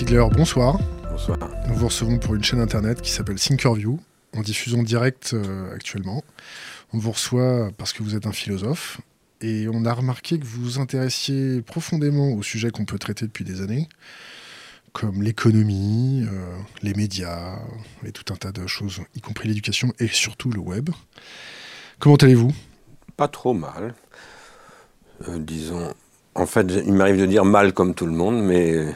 Stigler, bonsoir. Bonsoir. Nous vous recevons pour une chaîne internet qui s'appelle Thinkerview, en diffusion directe euh, actuellement. On vous reçoit parce que vous êtes un philosophe et on a remarqué que vous vous intéressiez profondément aux sujets qu'on peut traiter depuis des années, comme l'économie, euh, les médias et tout un tas de choses, y compris l'éducation et surtout le web. Comment allez-vous? Pas trop mal. Euh, disons. En fait, il m'arrive de dire mal comme tout le monde, mais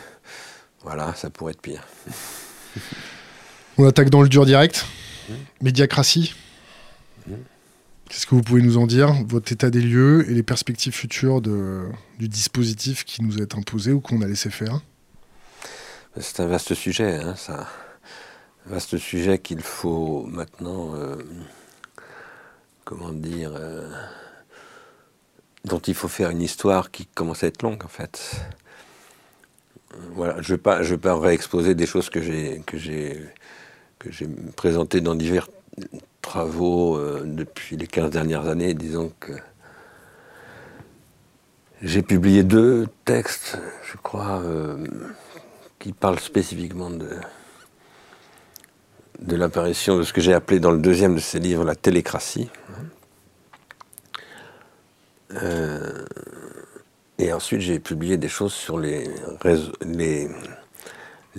voilà, ça pourrait être pire. On attaque dans le dur direct. Médiacratie. Qu'est-ce que vous pouvez nous en dire? Votre état des lieux et les perspectives futures de, du dispositif qui nous est imposé ou qu'on a laissé faire? C'est un vaste sujet, hein, ça. Un vaste sujet qu'il faut maintenant, euh, comment dire, euh, dont il faut faire une histoire qui commence à être longue, en fait. Je ne vais pas, réexposer des choses que j'ai présentées dans divers travaux euh, depuis les 15 dernières années. Disons que j'ai publié deux textes, je crois, euh, qui parlent spécifiquement de de l'apparition de ce que j'ai appelé dans le deuxième de ces livres la télécratie. Euh, et ensuite, j'ai publié des choses sur les, les,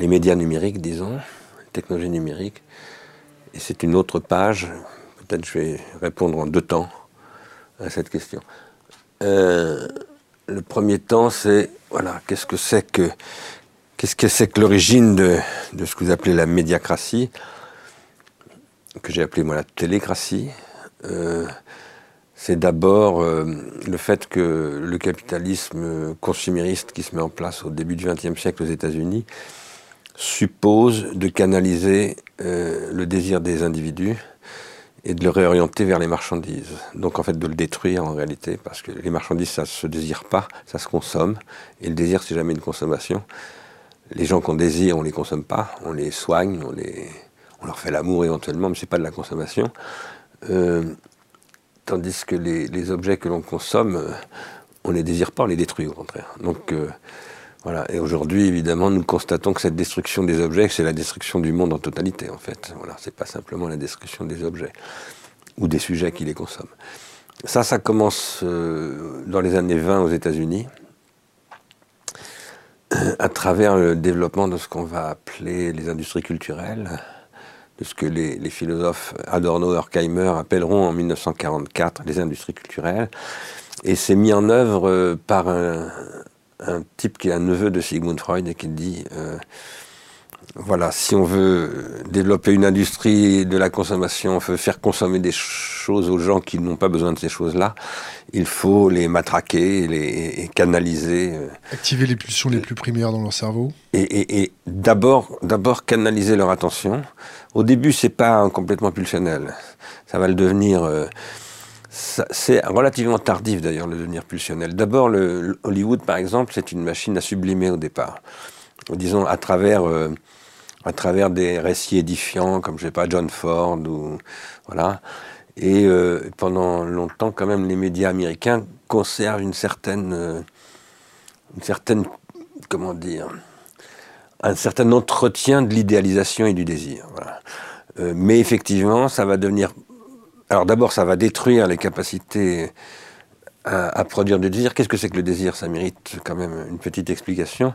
médias numériques, disons, les technologies numériques. Et c'est une autre page. Peut-être je vais répondre en deux temps à cette question. Euh, le premier temps, c'est voilà, qu'est-ce que c'est que qu'est-ce que c'est que l'origine de, de, ce que vous appelez la médiacratie, que j'ai appelé moi la télécratie. Euh, c'est d'abord euh, le fait que le capitalisme consumériste qui se met en place au début du XXe siècle aux États-Unis suppose de canaliser euh, le désir des individus et de le réorienter vers les marchandises. Donc en fait de le détruire en réalité, parce que les marchandises ça se désire pas, ça se consomme, et le désir c'est jamais une consommation. Les gens qu'on désire, on les consomme pas, on les soigne, on, les, on leur fait l'amour éventuellement, mais c'est pas de la consommation. Euh, tandis que les, objets que l'on consomme, euh, on ne les désire pas, on les détruit au contraire. Donc euh, voilà. Et aujourd'hui, évidemment, nous constatons que cette destruction des objets, c'est la destruction du monde en totalité, en fait. Voilà, c'est pas simplement la destruction des objets ou des sujets qui les consomment. Ça, ça commence euh, dans les années 20 aux États-Unis, à travers le développement de ce qu'on va appeler les industries culturelles, de ce que les, les philosophes Adorno et Horkheimer appelleront en 1944 les industries culturelles. Et c'est mis en œuvre euh, par un, un, type qui est un neveu de Sigmund Freud et qui dit euh, voilà, si on veut développer une industrie de la consommation, on veut faire consommer des choses aux gens qui n'ont pas besoin de ces choses-là, il faut les matraquer les, et canaliser. euh, Activer les pulsions les plus primaires dans leur cerveau et, et, et d'abord, d'abord canaliser leur attention. Au début, c'est pas complètement pulsionnel. Ça va le devenir. euh, c'est relativement tardif d'ailleurs le devenir pulsionnel. D'abord, le, Hollywood, par exemple, c'est une machine à sublimer au départ. Disons à travers, euh, à travers des récits édifiants, comme je sais pas John Ford ou voilà. Et euh, pendant longtemps, quand même, les médias américains conservent une certaine, une certaine, comment dire, un certain entretien de l'idéalisation et du désir. Euh, mais effectivement, ça va devenir. Alors d'abord, ça va détruire les capacités à, produire du désir. Qu'est-ce que c'est que le désir? Ça mérite quand même une petite explication.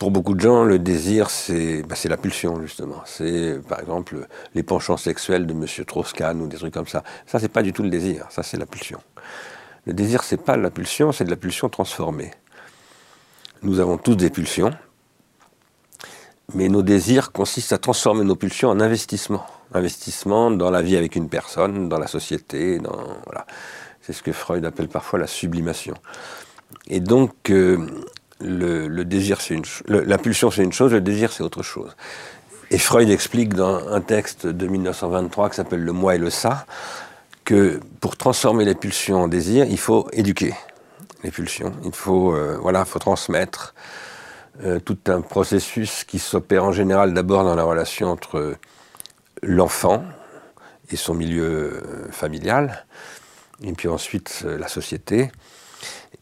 Pour beaucoup de gens, le désir, c'est bah, la pulsion, justement. C'est, par exemple, les penchants sexuels de M. Strauss-Kahn ou des trucs comme ça. Ça, c'est pas du tout le désir. Ça, c'est la pulsion. Le désir, c'est pas la pulsion, c'est de la pulsion transformée. Nous avons tous des pulsions, mais nos désirs consistent à transformer nos pulsions en investissement. Investissement dans la vie avec une personne, dans la société, dans voilà. C'est ce que Freud appelle parfois la sublimation. Et donc, euh, le, désir, c'est une, le- la pulsion, c'est une chose, le désir, c'est autre chose. Et Freud explique dans un texte de 1923 qui s'appelle Le moi et le ça, que pour transformer les pulsions en désir, il faut éduquer les pulsions. Il faut, euh, voilà, faut transmettre euh, tout un processus qui s'opère en général d'abord dans la relation entre l'enfant et son milieu euh, familial, et puis ensuite euh, la société.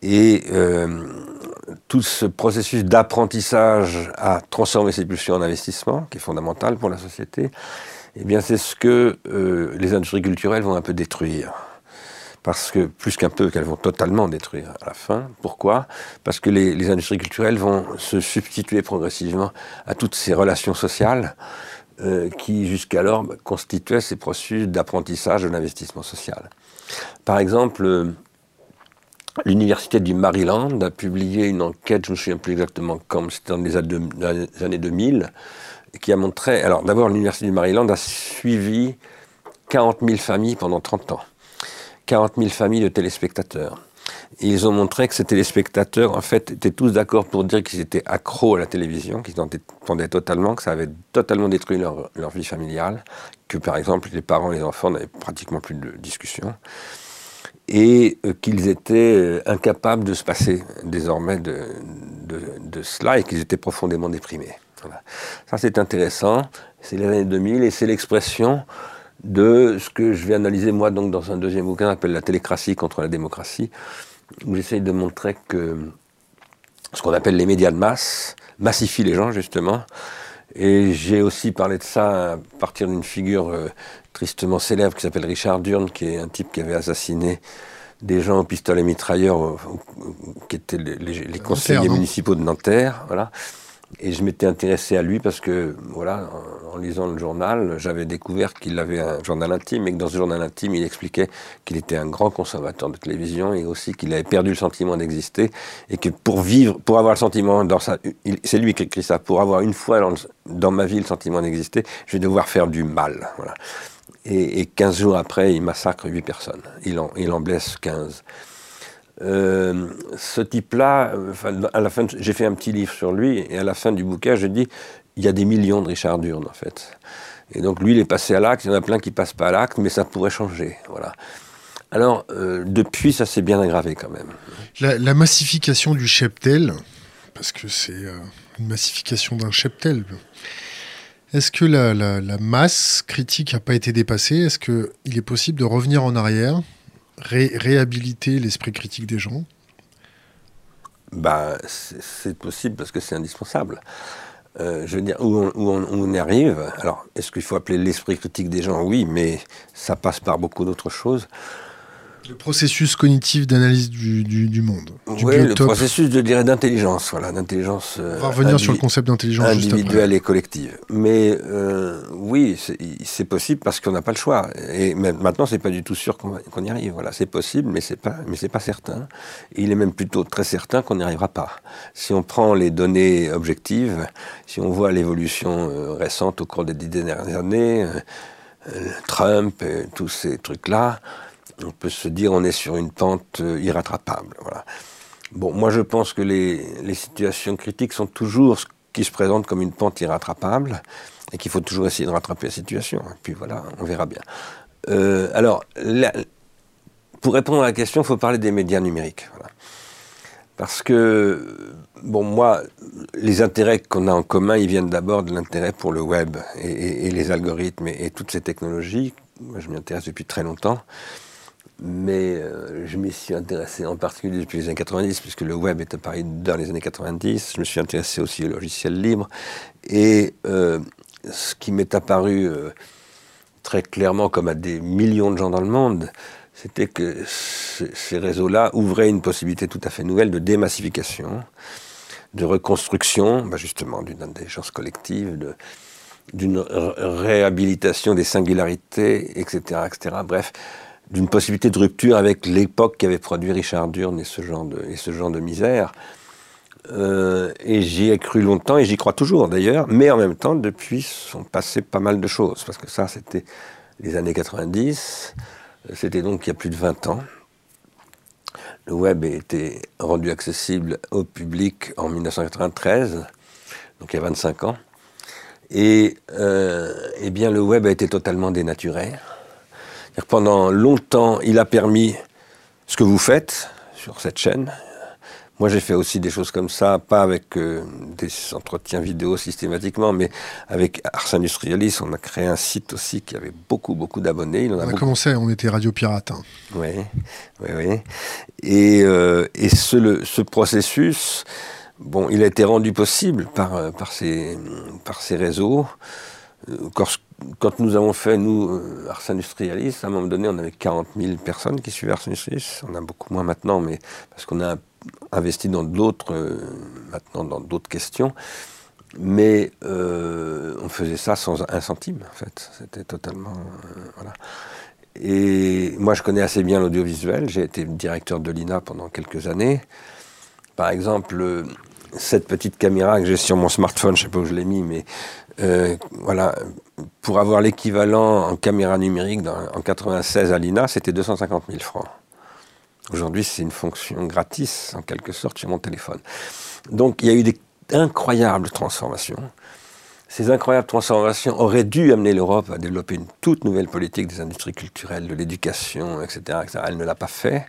Et tout ce processus d'apprentissage à transformer ces pulsions en investissement, qui est fondamental pour la société, eh bien c'est ce que les industries culturelles vont un peu détruire parce que plus qu'un peu, qu'elles vont totalement détruire à la fin. Pourquoi? Parce que les, industries culturelles vont se substituer progressivement à toutes ces relations sociales euh, qui jusqu'alors constituaient ces processus d'apprentissage de l'investissement social. Par exemple, euh, l'Université du Maryland a publié une enquête, je ne me souviens plus exactement quand, c'était dans les années 2000, qui a montré, alors d'abord l'Université du Maryland a suivi 40 000 familles pendant 30 ans. 40 000 familles de téléspectateurs. Ils ont montré que ces téléspectateurs, en fait, étaient tous d'accord pour dire qu'ils étaient accros à la télévision, qu'ils en dépendaient totalement, que ça avait totalement détruit leur, vie familiale, que par exemple les parents et les enfants n'avaient pratiquement plus de discussion, et euh, qu'ils étaient euh, incapables de se passer désormais de, de, cela et qu'ils étaient profondément déprimés. Ça c'est intéressant, c'est les années 2000 et c'est l'expression de ce que je vais analyser moi donc dans un deuxième bouquin appelle La télécratie contre la démocratie, où j'essaye de montrer que ce qu'on appelle les médias de masse massifient les gens justement. Et j'ai aussi parlé de ça à partir d'une figure euh, tristement célèbre qui s'appelle Richard Durn, qui est un type qui avait assassiné des gens au pistolet mitrailleur, qui étaient les, les conseillers municipaux de Nanterre, voilà. Et je m'étais intéressé à lui parce que, voilà, en, lisant le journal, j'avais découvert qu'il avait un journal intime et que dans ce journal intime, il expliquait qu'il était un grand consommateur de télévision et aussi qu'il avait perdu le sentiment d'exister et que pour vivre, pour avoir le sentiment c'est lui qui écrit ça, pour avoir une fois dans, ma vie le sentiment d'exister, je vais devoir faire du mal, voilà. Et, et 15 jours après, il massacre 8 personnes. Il en, il en blesse 15. Euh, ce type-là, à la fin, j'ai fait un petit livre sur lui, et à la fin du bouquin, je dis, il y a des millions de Richard Durn, en fait. Et donc lui, il est passé à l'acte, il y en a plein qui passent pas à l'acte, mais ça pourrait changer, voilà. Alors, euh, depuis, ça s'est bien aggravé quand même. La, massification du cheptel, parce que c'est euh, une massification d'un cheptel, est-ce que la, masse critique n'a pas été dépassée? Est-ce qu'il est possible de revenir en arrière? Réhabiliter l'esprit critique des gens bah, C'est possible parce que c'est indispensable. Euh, je veux dire, où on, arrive, alors est-ce qu'il faut appeler l'esprit critique des gens? Oui, mais ça passe par beaucoup d'autres choses. Le processus cognitif d'analyse du, du, monde. oui, le processus, je dirais, d'intelligence, voilà, d'intelligence. On va revenir sur le concept d'intelligence individuelle et collective. Mais euh, oui, c'est possible parce qu'on n'a pas le choix. Et maintenant, c'est pas du tout sûr qu'on y arrive. Voilà, c'est possible, mais c'est pas, mais c'est pas certain. il est même plutôt très certain qu'on n'y arrivera pas. Si on prend les données objectives, si on voit l'évolution euh, récente au cours des dix dernières années, euh, Trump et tous ces trucs-là on peut se dire on est sur une pente euh, irrattrapable. Moi je pense que les, situations critiques sont toujours ce qui se présente comme une pente irrattrapable et qu'il faut toujours essayer de rattraper la situation. Et puis voilà, on verra bien. Euh, alors, pour répondre à la question, il faut parler des médias numériques. Parce que, bon, moi, les intérêts qu'on a en commun, ils viennent d'abord de l'intérêt pour le web et, les algorithmes et, et, toutes ces technologies. Moi, je m'y intéresse depuis très longtemps mais euh, je m'y suis intéressé en particulier depuis les années 90, puisque le web est apparu dans les années 90. Je me suis intéressé aussi au logiciel libre. Et euh, ce qui m'est apparu euh, très clairement, comme à des millions de gens dans le monde, c'était que ces réseaux-là ouvraient une possibilité tout à fait nouvelle de démassification, de reconstruction, bah justement, d'une intelligence collective, d'une réhabilitation des singularités, etc., etc. Bref, d'une possibilité de rupture avec l'époque qui avait produit Richard Durn et ce genre de, et ce genre de misère. Euh, et j'y ai cru longtemps et j'y crois toujours d'ailleurs, mais en même temps, depuis sont passées pas mal de choses, parce que ça, c'était les années 90, c'était donc il y a plus de 20 ans. Le web a été rendu accessible au public en 1993, donc il y a 25 ans. Et euh, eh bien, le web a été totalement dénaturé. Pendant longtemps, il a permis ce que vous faites sur cette chaîne. Moi, j'ai fait aussi des choses comme ça, pas avec euh, des entretiens vidéo systématiquement, mais avec Ars Industrialis, on a créé un site aussi qui avait beaucoup, beaucoup d'abonnés. On a, commencé, on était Radio Pirate. Hein. Oui, oui, oui. Et, euh, et ce, ce processus, bon, il a été rendu possible par, par, ces, par ces réseaux. Quand, quand nous avons fait, nous, Ars Industrialis, à un moment donné, on avait 40 000 personnes qui suivaient Ars Industrialis. On a beaucoup moins maintenant, mais parce qu'on a investi dans d'autres, euh, maintenant dans d'autres questions. Mais euh, on faisait ça sans un centime, en fait. C'était totalement. Euh, voilà. Et moi, je connais assez bien l'audiovisuel. J'ai été directeur de l'INA pendant quelques années. Par exemple, cette petite caméra que j'ai sur mon smartphone, je ne sais pas où je l'ai mis, mais voilà, pour avoir l'équivalent en caméra numérique en 96 à l'INA, c'était 250 000 francs. Aujourd'hui, c'est une fonction gratis, en quelque sorte, sur mon téléphone. Donc, il y a eu des incroyables transformations. Ces incroyables transformations auraient dû amener l'Europe à développer une toute nouvelle politique des industries culturelles, de l'éducation, etc., Elle ne l'a pas fait.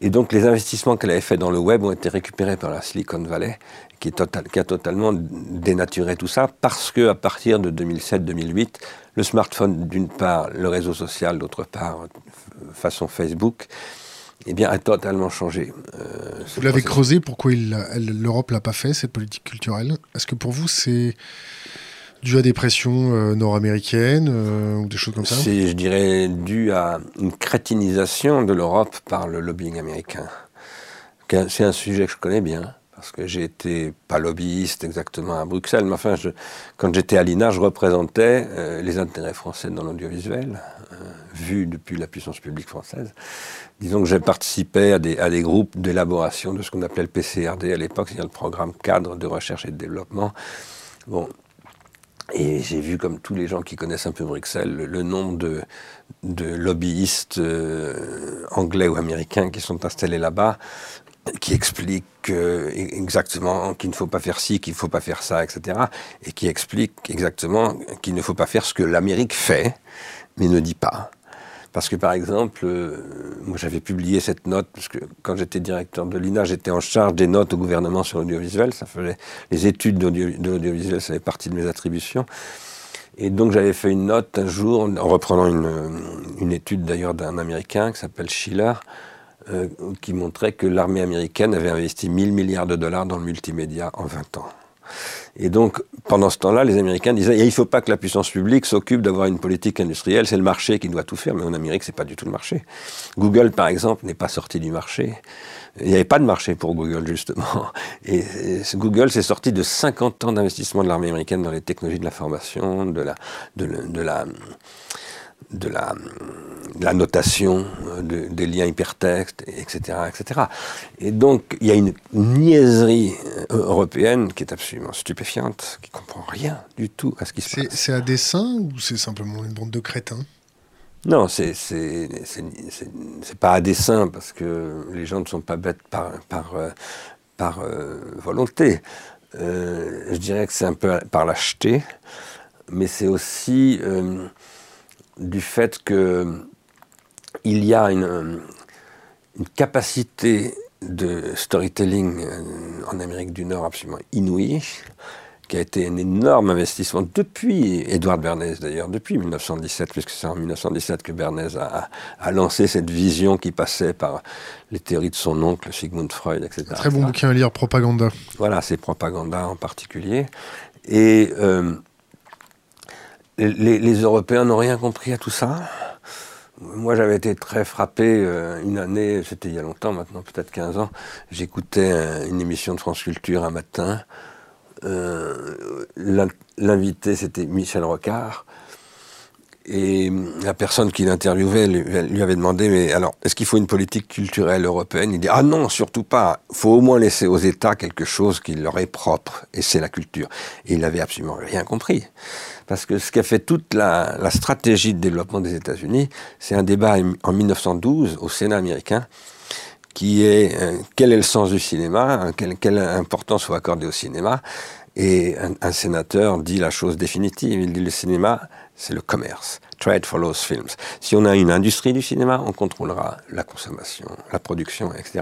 Et donc, les investissements qu'elle avait faits dans le web ont été récupérés par la Silicon Valley, qui, est qui a totalement dénaturé tout ça, parce que à partir de 2007-2008, le smartphone, d'une part, le réseau social, d'autre part, façon Facebook, eh bien, a totalement changé. Euh, vous l'avez creusé, pourquoi l'Europe l'a pas fait, cette politique culturelle? Est-ce que pour vous, c'est dû à des pressions euh, nord-américaines euh, ou des choses comme ça? C'est, je dirais, dû à une crétinisation de l'Europe par le lobbying américain. C'est un sujet que je connais bien parce que j'ai été pas lobbyiste exactement à Bruxelles, mais enfin, quand j'étais à l'INA, je représentais les intérêts français dans l'audiovisuel, vu depuis la puissance publique française. Disons que j'ai participé à des, groupes d'élaboration de ce qu'on appelait le PCRD à l'époque, c'est-à-dire le programme cadre de recherche et de développement. Bon, et j'ai vu, comme tous les gens qui connaissent un peu Bruxelles, le, nombre de, de lobbyistes euh, anglais ou américains qui sont installés là-bas, qui expliquent exactement qu'il ne faut pas faire ci, qu'il ne faut pas faire ça, etc. Et qui expliquent exactement qu'il ne faut pas faire ce que l'Amérique fait, mais ne dit pas. Parce que par exemple, euh, moi j'avais publié cette note, parce que quand j'étais directeur de l'INA, j'étais en charge des notes au gouvernement sur l'audiovisuel. Ça faisait les études de l'audiovisuel, ça fait partie de mes attributions. Et donc j'avais fait une note un jour, en reprenant une étude d'ailleurs d'un Américain qui s'appelle Schiller, euh, qui montrait que l'armée américaine avait investi 1000 milliards de dollars dans le multimédia en 20 ans. Et donc, pendant ce temps-là, les Américains disaient il ne faut pas que la puissance publique s'occupe d'avoir une politique industrielle, c'est le marché qui doit tout faire. Mais en Amérique, c'est pas du tout le marché. Google, par exemple, n'est pas sorti du marché. Il n'y avait pas de marché pour Google, justement. Et, Google s'est sorti de 50 ans d'investissement de l'armée américaine dans les technologies de l'information, la, de, de la de la, la notation, euh, des liens hypertextes, etc., etc. Et donc, il y a une niaiserie euh, européenne qui est absolument stupéfiante, qui comprend rien du tout à ce qui se passe. C'est à dessein ou c'est simplement une bande de crétins? Non, c'est pas à dessein parce que les gens ne sont pas bêtes par, par, euh, par volonté. je dirais que c'est un peu par lâcheté, mais c'est aussi du fait que il y a une, capacité de storytelling euh, en Amérique du Nord absolument inouïe, qui a été un énorme investissement depuis Edouard Bernays d'ailleurs, depuis 1917, puisque c'est en 1917 que Bernays a, lancé cette vision qui passait par les théories de son oncle, Sigmund Freud, etc. Très bon bouquin à lire, Propaganda. Voilà, c'est Propaganda en particulier. Et euh, les, Européens n'ont rien compris à tout ça. Moi, j'avais été très frappé euh, une année, c'était il y a longtemps maintenant, peut-être 15 ans, j'écoutais une émission de France Culture un matin. Euh, l'invité, c'était Michel Rocard. Et la personne qui l'interviewait lui, avait demandé, mais alors, est-ce qu'il faut une politique culturelle européenne? Il dit, ah non, surtout pas. Il faut au moins laisser aux États quelque chose qui leur est propre, et c'est la culture. Et il n'avait absolument rien compris. Parce que ce qui a fait toute la, stratégie de développement des États-Unis, c'est un débat en 1912 au Sénat américain, qui est euh, quel est le sens du cinéma, quelle, quelle importance faut accorder au cinéma. Et un, sénateur dit la chose définitive. Il dit le cinéma c'est le commerce. Trade follows films. Si on a une industrie du cinéma, on contrôlera la consommation, la production, etc.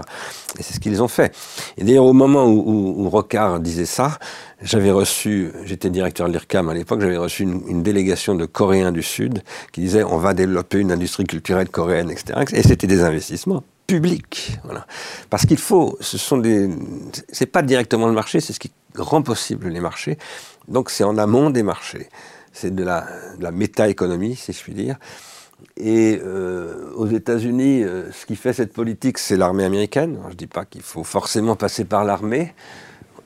Et c'est ce qu'ils ont fait. Et d'ailleurs, au moment où, Rocard disait ça, j'avais reçu, j'étais directeur de l'IRCAM à l'époque, j'avais reçu une, délégation de Coréens du Sud qui disait on va développer une industrie culturelle coréenne, etc. Et c'était des investissements publics. Voilà. Parce qu'il faut, ce sont des. C'est pas directement le marché, c'est ce qui rend possible les marchés. Donc c'est en amont des marchés c'est de la, méta-économie, si je puis dire. Et euh, aux États-Unis, euh, ce qui fait cette politique, c'est l'armée américaine. je ne dis pas qu'il faut forcément passer par l'armée.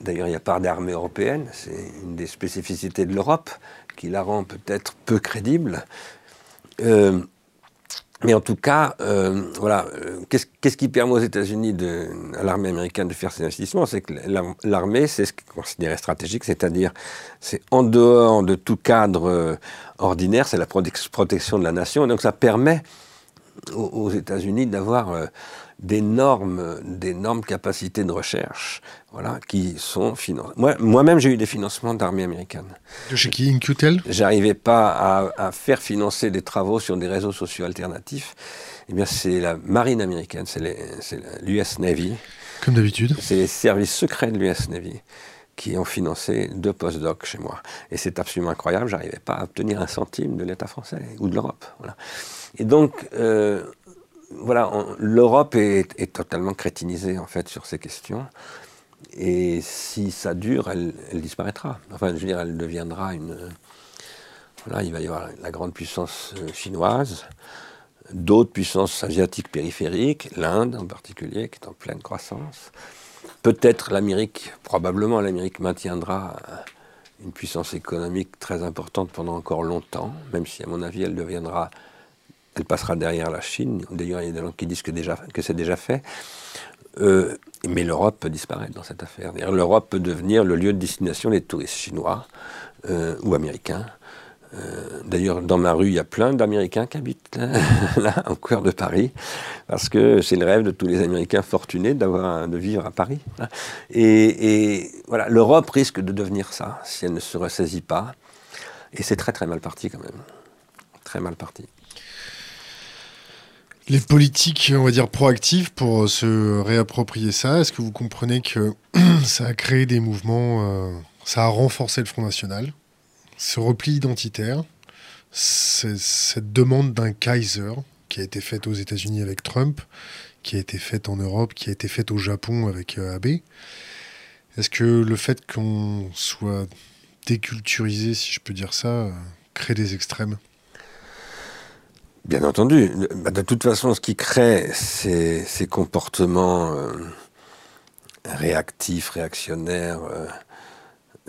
D'ailleurs, il n'y a pas d'armée européenne. C'est une des spécificités de l'Europe qui la rend peut-être peu crédible. Euh, mais en tout cas, euh, voilà, euh, qu'est-ce qui permet aux États-Unis, à l'armée américaine, de faire ces investissements? C'est que l'armée, c'est ce qui est stratégique, c'est-à-dire, c'est en dehors de tout cadre euh, ordinaire, c'est la protection de la nation, et donc ça permet aux, États-Unis d'avoir d'énormes capacités de recherche, voilà, qui sont financées. Moi, moi-même, j'ai eu des financements d'armée américaine. De chez qui? Incutel? J'arrivais pas à, à, faire financer des travaux sur des réseaux sociaux alternatifs. Eh bien, c'est la marine américaine, c'est l'US Navy. Comme d'habitude. C'est les services secrets de l'US Navy qui ont financé deux postdocs chez moi. Et c'est absolument incroyable, j'arrivais pas à obtenir un centime de l'État français ou de l'Europe. Voilà. Et donc, euh, voilà, l'Europe est, totalement crétinisée en fait sur ces questions. Et si ça dure, elle, disparaîtra. Enfin, je veux dire, elle deviendra une. Voilà, il va y avoir la grande puissance euh, chinoise, d'autres puissances asiatiques périphériques, l'Inde en particulier, qui est en pleine croissance. Peut-être l'Amérique, probablement l'Amérique maintiendra une puissance économique très importante pendant encore longtemps, même si, à mon avis, elle deviendra elle passera derrière la Chine. D'ailleurs, il y a des gens qui disent que, c'est déjà fait. Euh, mais l'Europe peut disparaître dans cette affaire. L'Europe peut devenir le lieu de destination des touristes chinois euh, ou américains. Euh, d'ailleurs, dans ma rue, il y a plein d'Américains qui habitent là, au cœur de Paris, parce que c'est le rêve de tous les Américains fortunés de vivre à Paris. Et, et voilà, l'Europe risque de devenir ça si elle ne se ressaisit pas. Et c'est très très mal parti quand même, très mal parti les politiques, on va dire, proactives pour se réapproprier ça. Est-ce que vous comprenez que ça a créé des mouvements, euh, ça a renforcé le Front National, ce repli identitaire, cette demande d'un Kaiser qui a été faite aux États-Unis avec Trump, qui a été faite en Europe, qui a été faite au Japon avec euh, Abe? Est-ce que le fait qu'on soit déculturisé, si je peux dire ça, euh, crée des extrêmes? Bien entendu. Bah, de toute façon, ce qui crée ces, comportements euh, réactifs, réactionnaires, euh,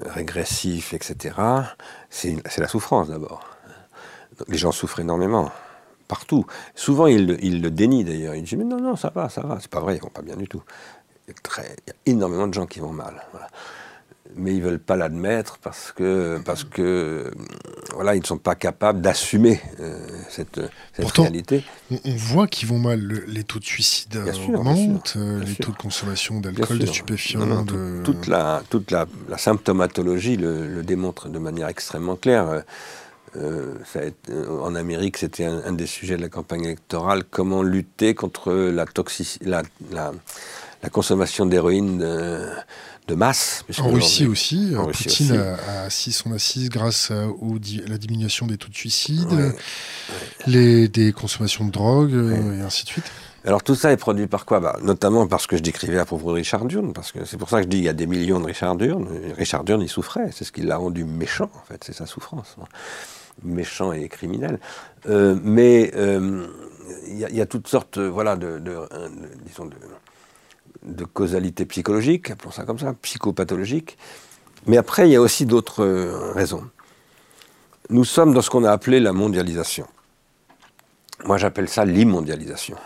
régressifs, etc., c'est la souffrance d'abord. Les gens souffrent énormément, partout. Souvent, ils, le dénient d'ailleurs. Ils disent Mais non, non, ça va, ça va. C'est pas vrai, ils vont pas bien du tout. Il y a énormément de gens qui vont mal. Mais ils veulent pas l'admettre parce que parce que voilà ils ne sont pas capables d'assumer euh, cette, cette réalité. On, voit qu'ils vont mal. les taux de suicide augmentent, euh, les taux de consommation d'alcool, de stupéfiants. toute la toute la, symptomatologie le, démontre de manière extrêmement claire. Euh, ça en Amérique, c'était un, des sujets de la campagne électorale. Comment lutter contre la, la, la, la consommation d'héroïne de masse. En Russie aussi, en Poutine A, assis son assise grâce à, la diminution des taux de suicide, Les, des consommations de drogue euh, et ainsi de suite. Alors tout ça est produit par quoi? Bah, Notamment parce que je décrivais à propos de Richard Durne, parce que c'est pour ça que je dis qu'il y a des millions de Richard Durne. Richard Durne, il souffrait, c'est ce qui l'a rendu méchant, en fait, c'est sa souffrance. Méchant et criminel. Euh, mais euh, il y, a toutes sortes voilà, de, de disons de, de causalité psychologique, appelons ça comme ça, psychopathologique. Mais après, il y a aussi d'autres euh, raisons. Nous sommes dans ce qu'on a appelé la mondialisation. Moi, j'appelle ça l'immondialisation.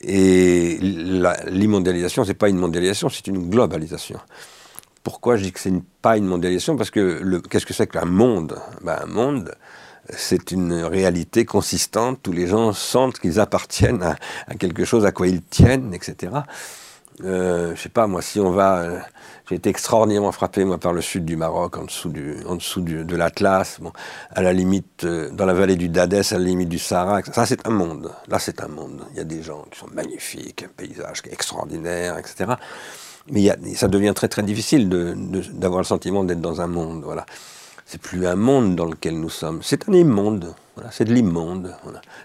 Et l'immondialisation, ce n'est pas une mondialisation, c'est une globalisation. Pourquoi je dis que ce n'est pas une mondialisation? Parce que qu'est-ce que c'est qu'un monde? Ben, Un monde, c'est une réalité consistante. Tous les gens sentent qu'ils appartiennent à, quelque chose à quoi ils tiennent, etc. euh, je sais pas, moi, si on va. Euh, j'ai été extraordinairement frappé, moi, par le sud du Maroc, en dessous, du, en dessous de l'Atlas, bon, à la limite, euh, dans la vallée du Dadès, à la limite du Sahara. Ça, c'est un monde. Là, c'est un monde. Il y a des gens qui sont magnifiques, un paysage extraordinaire, etc. Mais ça devient très, très difficile d'avoir le sentiment d'être dans un monde. Voilà. C'est plus un monde dans lequel nous sommes. C'est un immonde. Voilà. C'est de l'immonde.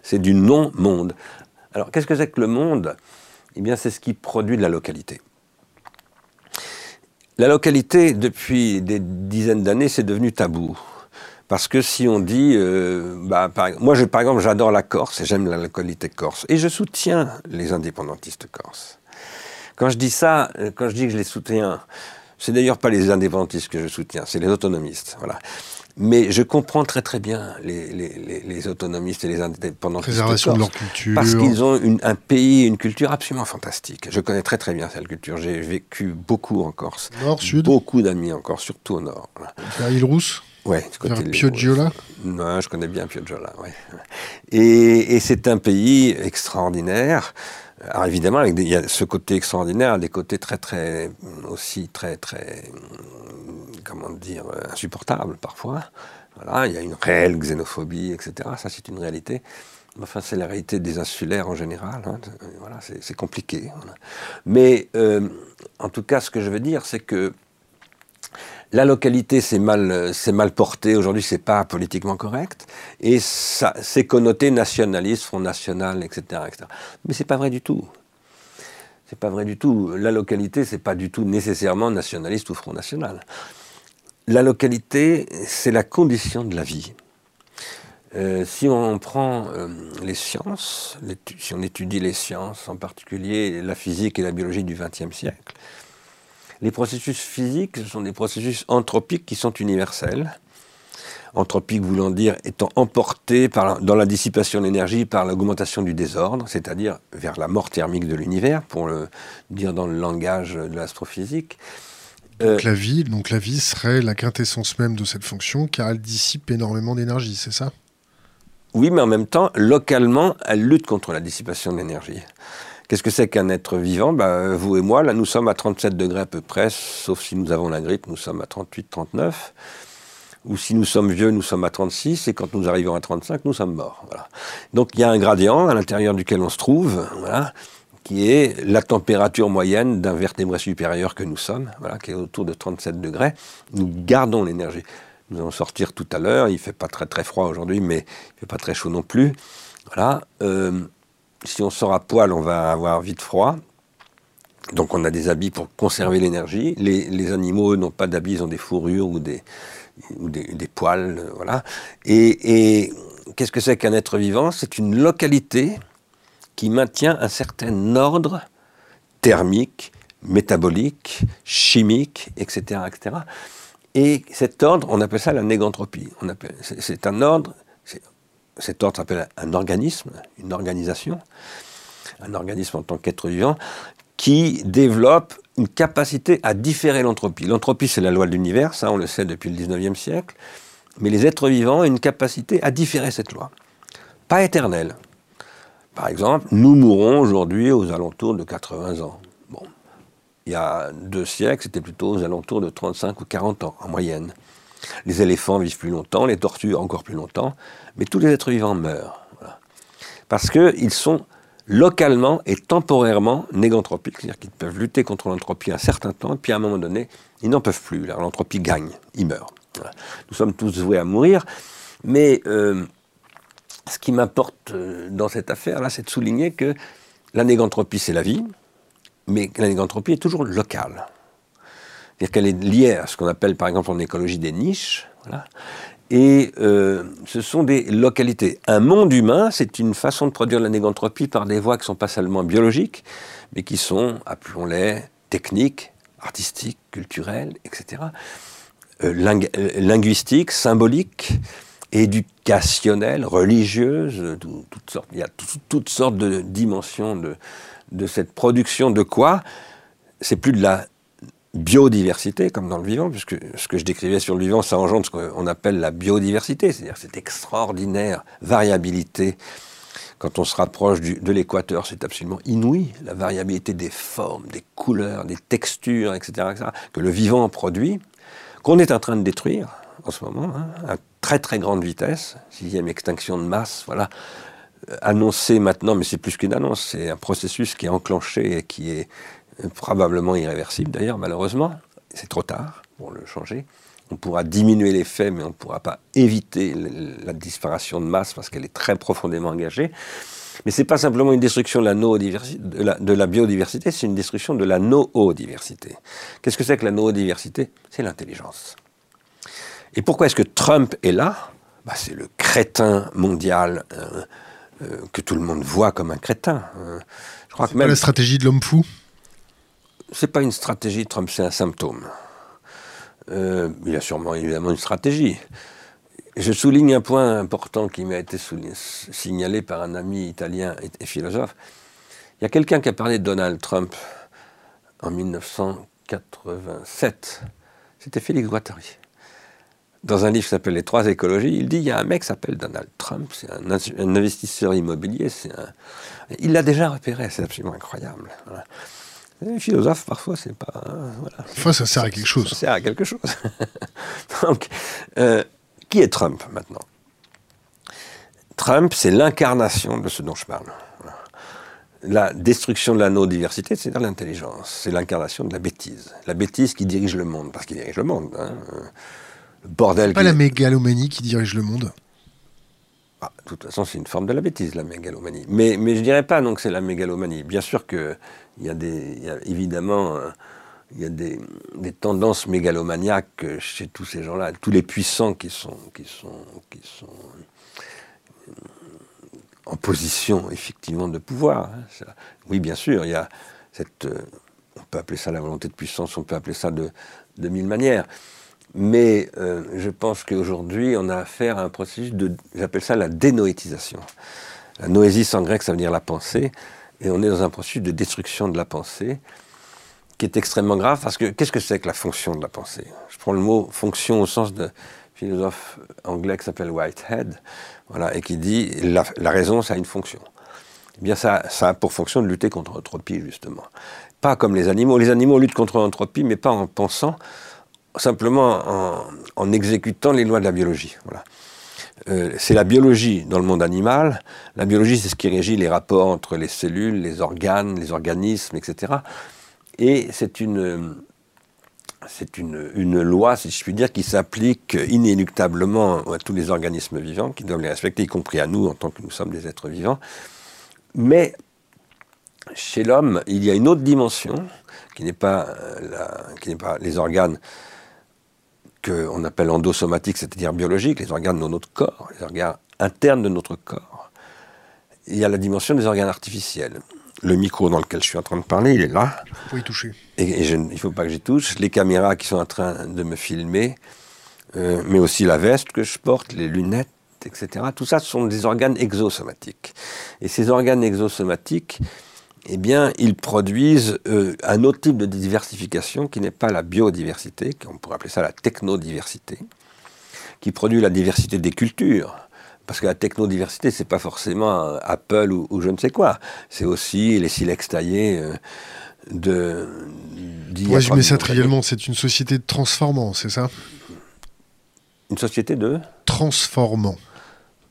C'est du non-monde. Alors, qu'est-ce que c'est que le monde? Eh bien, c'est ce qui produit de la localité. La localité, depuis des dizaines d'années, c'est devenu tabou. Parce que si on dit, euh, bah, moi par exemple j'adore la Corse et j'aime la localité corse et je soutiens les indépendantistes corses. Quand je dis ça, euh, quand je dis que je les soutiens, c'est d'ailleurs pas les indépendantistes que je soutiens, c'est les autonomistes. Voilà. Mais je comprends très très bien les, les, les, autonomistes et les indépendants. Préservation de leur culture. Parce qu'ils ont une, un pays, une culture absolument fantastique. Je connais très très bien cette culture. J'ai vécu beaucoup en Corse. Nord, sud? Beaucoup d'amis en Corse, surtout au nord. Vers l'île Rousse? Ouais, Piogiola Non, je connais bien Piogiola, ouais. Et, et c'est un pays extraordinaire. Alors évidemment, il y a ce côté extraordinaire, des côtés très très aussi très très comment dire, euh, insupportable parfois. Voilà, il y a une réelle xénophobie, etc. Ça, c'est une réalité. Enfin, c'est la réalité des insulaires en général. Hein. Voilà, c'est compliqué. Mais euh, en tout cas, ce que je veux dire, c'est que la localité, c'est mal, c'est mal porté. Aujourd'hui, c'est pas politiquement correct. Et ça, c'est connoté nationaliste, Front National, etc., etc. Mais c'est pas vrai du tout. C'est pas vrai du tout. La localité, c'est pas du tout nécessairement nationaliste ou Front National la localité, c'est la condition de la vie. Euh, si on prend euh, les sciences, si on étudie les sciences, en particulier la physique et la biologie du XXe siècle, les processus physiques, ce sont des processus anthropiques qui sont universels. Anthropique voulant dire étant emporté par, dans la dissipation de l'énergie par l'augmentation du désordre, c'est-à-dire vers la mort thermique de l'univers, pour le dire dans le langage de l'astrophysique. Donc, euh, la vie, donc la vie serait la quintessence même de cette fonction car elle dissipe énormément d'énergie, c'est ça? Oui, mais en même temps, localement, elle lutte contre la dissipation de l'énergie. Qu'est-ce que c'est qu'un être vivant? Bah, Vous et moi, là, nous sommes à 37 degrés à peu près, sauf si nous avons la grippe, nous sommes à 38, 39. Ou si nous sommes vieux, nous sommes à 36, et quand nous arrivons à 35, nous sommes morts. Donc il y a un gradient à l'intérieur duquel on se trouve. Qui est la température moyenne d'un vertébré supérieur que nous sommes, qui est autour de 37 degrés. Nous gardons l'énergie. Nous allons sortir tout à l'heure, il ne fait pas très très froid aujourd'hui, mais il ne fait pas très chaud non plus. Voilà. Euh, si on sort à poil, on va avoir vite froid. Donc on a des habits pour conserver l'énergie. Les, animaux, n'ont pas d'habits, ils ont des fourrures ou des, poils. Euh, voilà. Et, et qu'est-ce que c'est qu'un être vivant? C'est une localité qui maintient un certain ordre thermique, métabolique, chimique, etc., etc. Et cet ordre, on appelle ça la négantropie. C'est un ordre, cet ordre s'appelle un organisme, une organisation, un organisme en tant qu'être vivant, qui développe une capacité à différer l'entropie. L'entropie, c'est la loi de l'univers, ça on le sait depuis le 19e siècle, mais les êtres vivants ont une capacité à différer cette loi. Pas éternelle, par exemple, nous mourons aujourd'hui aux alentours de 80 ans. Bon. Il y a deux siècles, c'était plutôt aux alentours de 35 ou 40 ans, en moyenne. Les éléphants vivent plus longtemps, les tortues encore plus longtemps, mais tous les êtres vivants meurent. Parce qu'ils sont localement et temporairement négantropiques, c'est-à-dire qu'ils peuvent lutter contre l'entropie un certain temps, et puis à un moment donné, ils n'en peuvent plus. L'entropie gagne, ils meurent. Nous sommes tous voués à mourir, mais euh, ce qui m'importe euh, dans cette affaire-là, c'est de souligner que la négantropie, c'est la vie, mais la négantropie est toujours locale. C'est-à-dire qu'elle est liée à ce qu'on appelle par exemple en écologie des niches. Et euh, ce sont des localités. Un monde humain, c'est une façon de produire la négantropie par des voies qui ne sont pas seulement biologiques, mais qui sont, appelons-les, techniques, artistiques, culturelles, etc., euh, linguistiques, symboliques, éducationnelle, religieuse, toutes sortes, il y a toutes sortes de dimensions de, de cette production de quoi? C'est plus de la biodiversité comme dans le vivant, puisque ce que je décrivais sur le vivant, ça engendre ce qu'on appelle la biodiversité, c'est-à-dire cette extraordinaire variabilité quand on se rapproche de l'équateur, c'est absolument inouï. La variabilité des formes, des couleurs, des textures, etc., que le vivant produit, qu'on est en train de détruire en ce moment, hein, à très très grande vitesse, sixième extinction de masse, voilà, euh, annoncé maintenant, mais c'est plus qu'une annonce, c'est un processus qui est enclenché et qui est probablement irréversible d'ailleurs, malheureusement. C'est trop tard pour le changer. On pourra diminuer l'effet, mais on ne pourra pas éviter la disparition de masse parce qu'elle est très profondément engagée. Mais ce n'est pas simplement une destruction de la, de la, de la biodiversité, c'est une destruction de la noodiversité. Qu'est-ce que c'est que la noodiversité? C'est l'intelligence. Et pourquoi est-ce que Trump est là? Bah, C'est le crétin mondial euh, euh, que tout le monde voit comme un crétin. Euh, je crois que même... pas la stratégie de l'homme fou? C'est pas une stratégie, Trump, c'est un symptôme. Euh, il y a sûrement évidemment une stratégie. Je souligne un point important qui m'a été signalé par un ami italien et, philosophe. Il y a quelqu'un qui a parlé de Donald Trump en 1987. C'était Félix Guattari. Dans un livre qui s'appelle Les trois écologies, il dit il y a un mec qui s'appelle Donald Trump, c'est un, investisseur immobilier, il l'a déjà repéré, c'est absolument incroyable. Les philosophes, parfois, c'est pas. Voilà. Parfois, ça sert à quelque chose. Ça sert à quelque chose. Donc, euh, qui est Trump maintenant? Trump, c'est l'incarnation de ce dont je parle. La destruction de la non-diversité, c'est dans l'intelligence. C'est l'incarnation de la bêtise. La bêtise qui dirige le monde, parce qu'il dirige le monde. Hein. Le bordel. C'est pas la mégalomanie qui dirige le monde? Ah, de toute façon, c'est une forme de la bêtise, la mégalomanie. Mais, je dirais pas donc c'est la mégalomanie. Bien sûr qu'il y a des, évidemment, euh, il y a des, des, tendances mégalomaniaques chez tous ces gens-là, tous les puissants qui sont, qui sont, qui sont euh, en position effectivement de pouvoir. Hein. oui, bien sûr, il y a cette, euh, on peut appeler ça la volonté de puissance, on peut appeler ça de, de mille manières. Mais euh, je pense qu'aujourd'hui, on a affaire à un processus de, j'appelle ça la dénoétisation. La noésis en grec, ça veut dire la pensée, et on est dans un processus de destruction de la pensée qui est extrêmement grave parce que qu'est-ce que c'est que la fonction de la pensée? Je prends le mot fonction au sens de philosophe anglais qui s'appelle Whitehead, voilà, et qui dit la, raison, ça a une fonction. Eh bien, ça a pour fonction de lutter contre l'entropie, justement. Pas comme les animaux. Les animaux luttent contre l'entropie, mais pas en pensant, simplement en, exécutant les lois de la biologie. Voilà. Euh, c'est la biologie dans le monde animal. La biologie, c'est ce qui régit les rapports entre les cellules, les organes, les organismes, etc. Et c'est une, c'est une, une, loi, si je puis dire, qui s'applique inéluctablement à tous les organismes vivants, qui doivent les respecter, y compris à nous, en tant que nous sommes des êtres vivants. Mais chez l'homme, il y a une autre dimension, qui n'est pas, la, qui n'est pas les organes qu'on appelle endosomatique, c'est-à-dire biologique, les organes de notre corps, les organes internes de notre corps. Il y a la dimension des organes artificiels. Le micro dans lequel je suis en train de parler, il est là. Il faut y toucher. Et, il ne faut pas que j'y touche. Les caméras qui sont en train de me filmer, euh, mais aussi la veste que je porte, les lunettes, etc. Tout ça, ce sont des organes exosomatiques. Et ces organes exosomatiques, eh bien, ils produisent euh, un autre type de diversification qui n'est pas la biodiversité, on pourrait appeler ça la technodiversité, qui produit la diversité des cultures. Parce que la technodiversité, c'est pas forcément Apple ou, je ne sais quoi. C'est aussi les silex taillés euh, de. Pour résumer ça trivialement, c'est une société de transformants, c'est ça? Une société de Transformants.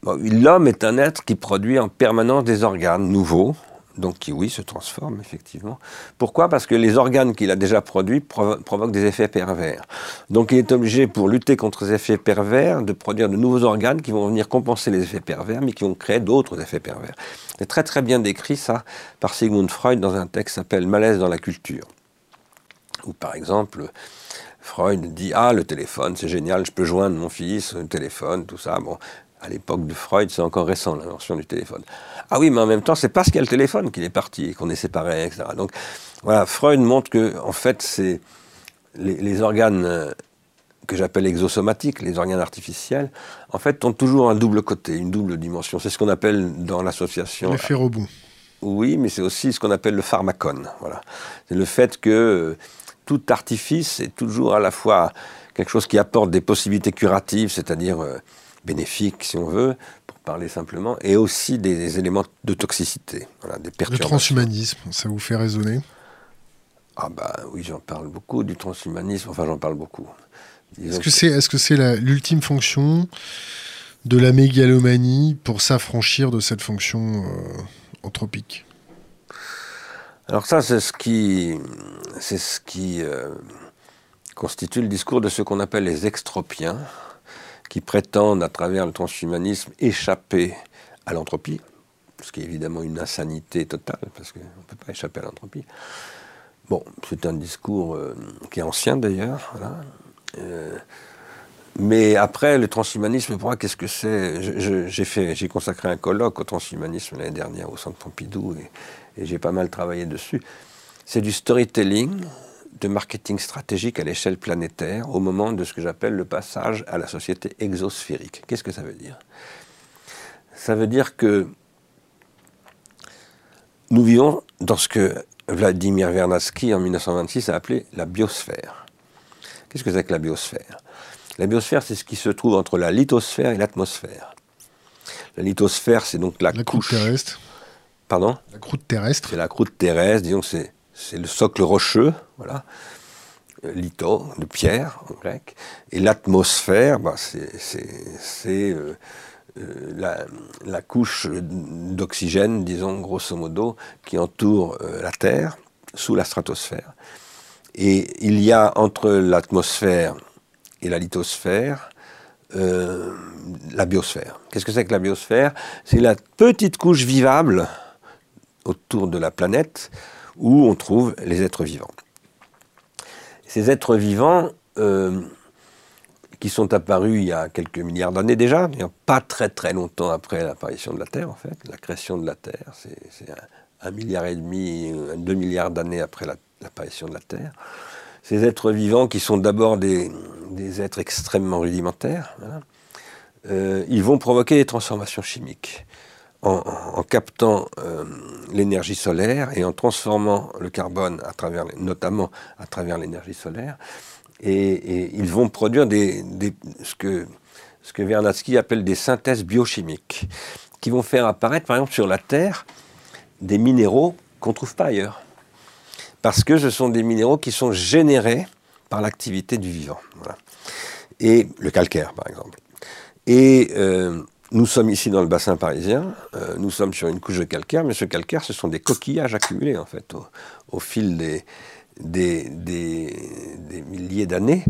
L'homme est un être qui produit en permanence des organes nouveaux, donc qui, oui, se transforme, effectivement. Pourquoi? Parce que les organes qu'il a déjà produits provoquent des effets pervers. Donc il est obligé, pour lutter contre ces effets pervers, de produire de nouveaux organes qui vont venir compenser les effets pervers, mais qui vont créer d'autres effets pervers. C'est très très bien décrit ça par Sigmund Freud dans un texte qui s'appelle Malaise dans la culture. Où par exemple, Freud dit Ah, le téléphone, c'est génial, je peux joindre mon fils, le téléphone, tout ça. Bon, à l'époque de Freud, c'est encore récent l'invention du téléphone. Ah oui, mais en même temps, c'est parce qu'il y a le téléphone qu'il est parti, qu'on est séparés, etc. Donc voilà, Freud montre que, en fait, c'est les, organes euh, que j'appelle exosomatiques, les organes artificiels, en fait, ont toujours un double côté, une double dimension. C'est ce qu'on appelle dans l'association. L'effet rebond. Oui, mais c'est aussi ce qu'on appelle le pharmacone. Voilà. C'est le fait que euh, tout artifice est toujours à la fois quelque chose qui apporte des possibilités curatives, c'est-à-dire euh, bénéfiques, si on veut, parler simplement, et aussi des, éléments de toxicité, voilà, des Le transhumanisme, ça vous fait raisonner? Ah bah oui, j'en parle beaucoup du transhumanisme, enfin j'en parle beaucoup. Est-ce que c'est est -ce l'ultime fonction de la mégalomanie pour s'affranchir de cette fonction euh, anthropique? Alors ça, c'est ce qui, c'est ce qui euh, constitue le discours de ce qu'on appelle les extropiens, qui prétendent, à travers le transhumanisme, échapper à l'entropie, ce qui est évidemment une insanité totale, parce qu'on ne peut pas échapper à l'entropie. Bon, c'est un discours euh, qui est ancien d'ailleurs. Euh, mais après, le transhumanisme, pour moi, qu'est-ce que c'est? J'ai consacré un colloque au transhumanisme l'année dernière au Centre Pompidou et j'ai pas mal travaillé dessus. C'est du storytelling de marketing stratégique à l'échelle planétaire au moment de ce que j'appelle le passage à la société exosphérique. Qu'est-ce que ça veut dire? Ça veut dire que nous vivons dans ce que Vladimir Vernadsky en 1926 a appelé la biosphère. Qu'est-ce que c'est que la biosphère? La biosphère, c'est ce qui se trouve entre la lithosphère et l'atmosphère. La lithosphère, c'est donc la, la couche. croûte terrestre. Pardon? La croûte terrestre. C'est la croûte terrestre, disons que c'est c'est le socle rocheux, voilà, euh, litho, de pierre en grec, et l'atmosphère, bah, c'est euh, euh, la, couche d'oxygène, disons grosso modo, qui entoure la Terre sous la stratosphère. Et il y a entre l'atmosphère et la lithosphère la biosphère. Qu'est-ce que c'est que la biosphère? C'est la petite couche vivable autour de la planète où on trouve les êtres vivants. Ces êtres vivants, euh, qui sont apparus il y a quelques milliards d'années déjà, pas très très longtemps après l'apparition de la Terre en fait, la création de la Terre, c'est un, milliard et demi, deux milliards d'années après l'apparition de la Terre. Ces êtres vivants qui sont d'abord des, êtres extrêmement rudimentaires, euh, ils vont provoquer des transformations chimiques en, captant euh, l'énergie solaire et en transformant le carbone, notamment à travers l'énergie solaire. Et, ils vont produire ce, que, ce appelle des synthèses biochimiques, qui vont faire apparaître, par exemple, sur la Terre, des minéraux qu'on ne trouve pas ailleurs. Parce que ce sont des minéraux qui sont générés par l'activité du vivant. Et le calcaire, par exemple. Et euh, nous sommes ici dans le bassin parisien, euh, nous sommes sur une couche de calcaire, mais ce calcaire, ce sont des coquillages accumulés en fait au, fil des, des, milliers d'années.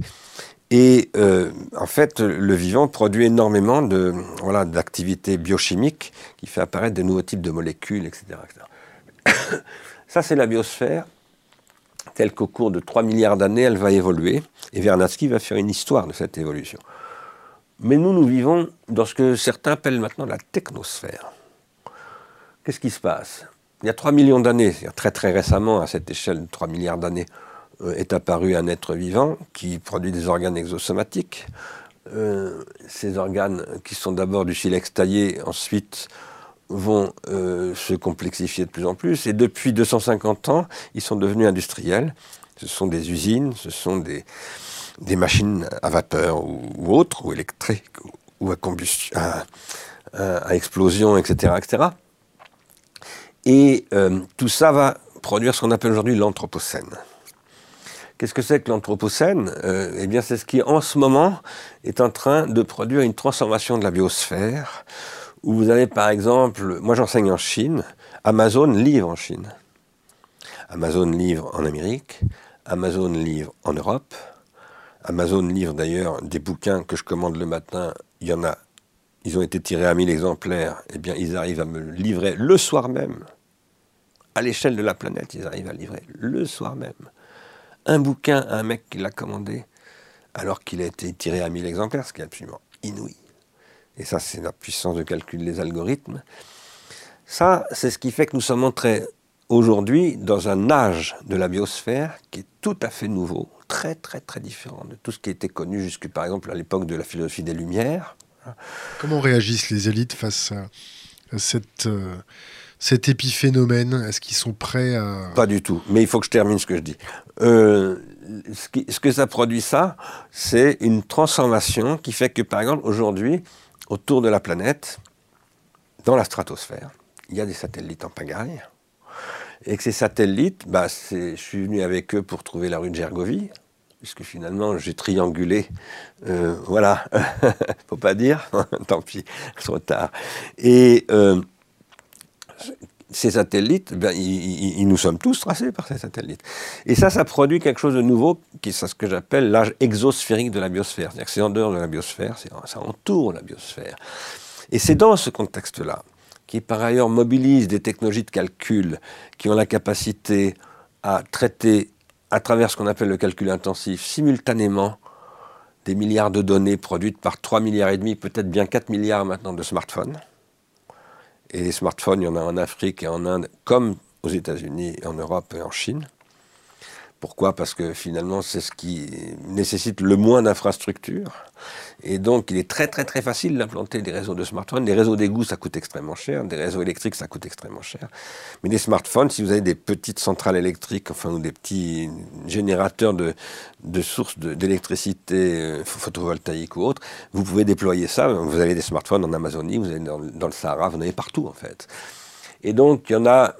Et euh, en fait, le vivant produit énormément de voilà d'activités biochimiques qui fait apparaître de nouveaux types de molécules, etc. etc. Ça, c'est la biosphère telle qu'au cours de 3 milliards d'années, elle va évoluer. Et Vernadsky va faire une histoire de cette évolution. Mais nous, nous vivons dans ce que certains appellent maintenant la technosphère. Qu'est-ce qui se passe? Il y a 3 millions d'années, très très récemment, à cette échelle de 3 milliards d'années, euh, est apparu un être vivant qui produit des organes exosomatiques. Euh, ces organes, qui sont d'abord du silex taillé, ensuite vont euh, se complexifier de plus en plus. Et depuis 250 ans, ils sont devenus industriels. Ce sont des usines, ce sont des, des machines à vapeur ou, autres, ou électriques, ou à combustion, à, explosion, etc., etc. Et euh, tout ça va produire ce qu'on appelle aujourd'hui l'anthropocène. Qu'est-ce que c'est que l'anthropocène? Euh, Eh bien, c'est ce qui, en ce moment, est en train de produire une transformation de la biosphère, où vous avez, par exemple, moi j'enseigne en Chine, Amazon livre en Chine. Amazon livre en Amérique, Amazon livre en Europe, Amazon livre d'ailleurs des bouquins que je commande le matin. Il y en a, ils ont été tirés à 1000 exemplaires. Eh bien, ils arrivent à me livrer le soir même. À l'échelle de la planète, ils arrivent à livrer le soir même. Un bouquin à un mec qui l'a commandé alors qu'il a été tiré à 1000 exemplaires, ce qui est absolument inouï. Et ça, c'est la puissance de calcul des algorithmes. Ça, c'est ce qui fait que nous sommes entrés aujourd'hui dans un âge de la biosphère qui est tout à fait nouveau, très très très différent de tout ce qui était connu jusque par exemple à l'époque de la philosophie des Lumières. Comment réagissent les élites face à cette, euh, cet épiphénomène? Est-ce qu'ils sont prêts à... Pas du tout, mais il faut que je termine ce que je dis. Euh, ce, qui, ce, que ça produit ça, c'est une transformation qui fait que par exemple aujourd'hui, autour de la planète, dans la stratosphère, il y a des satellites en pagaille, et que ces satellites, bah, je suis venu avec eux pour trouver la rue de Gergovie, puisque finalement j'ai triangulé, euh, voilà, faut pas dire, tant pis, trop tard. Et euh, ces satellites, ben, ils, nous sommes tous tracés par ces satellites. Et ça, ça produit quelque chose de nouveau, qui est ce que j'appelle l'âge exosphérique de la biosphère. C'est-à-dire que c'est en dehors de la biosphère, ça entoure la biosphère. Et c'est dans ce contexte-là, qui par ailleurs mobilise des technologies de calcul qui ont la capacité à traiter à travers ce qu'on appelle le calcul intensif, simultanément des milliards de données produites par 3 milliards et demi, peut-être bien 4 milliards maintenant de smartphones. Et les smartphones, il y en a en Afrique et en Inde, comme aux États-Unis, en Europe et en Chine. Pourquoi? Parce que finalement, c'est ce qui nécessite le moins d'infrastructures. Et donc, il est très, très, très facile d'implanter des réseaux de smartphones. Des réseaux d'égout, ça coûte extrêmement cher. Des réseaux électriques, ça coûte extrêmement cher. Mais des smartphones, si vous avez des petites centrales électriques, enfin, ou des petits générateurs de, de sources d'électricité euh, photovoltaïque ou autre, vous pouvez déployer ça. Vous avez des smartphones en Amazonie, vous avez dans, dans le Sahara, vous en avez partout, en fait. Et donc, il y en a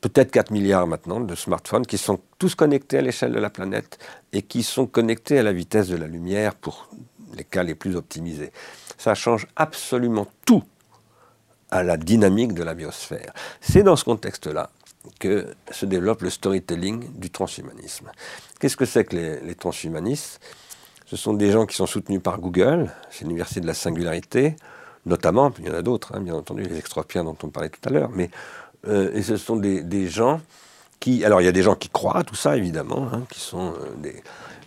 peut-être 4 milliards maintenant de smartphones qui sont tous connectés à l'échelle de la planète et qui sont connectés à la vitesse de la lumière pour les cas les plus optimisés. Ça change absolument tout à la dynamique de la biosphère. C'est dans ce contexte-là que se développe le storytelling du transhumanisme. Qu'est-ce que c'est que les, transhumanistes? Ce sont des gens qui sont soutenus par Google, c'est l'université de la singularité, notamment, il y en a d'autres, hein, bien entendu, les extropiens dont on parlait tout à l'heure, mais euh, et ce sont des, gens qui. Alors, il y a des gens qui croient à tout ça, évidemment, hein, qui sont euh, des.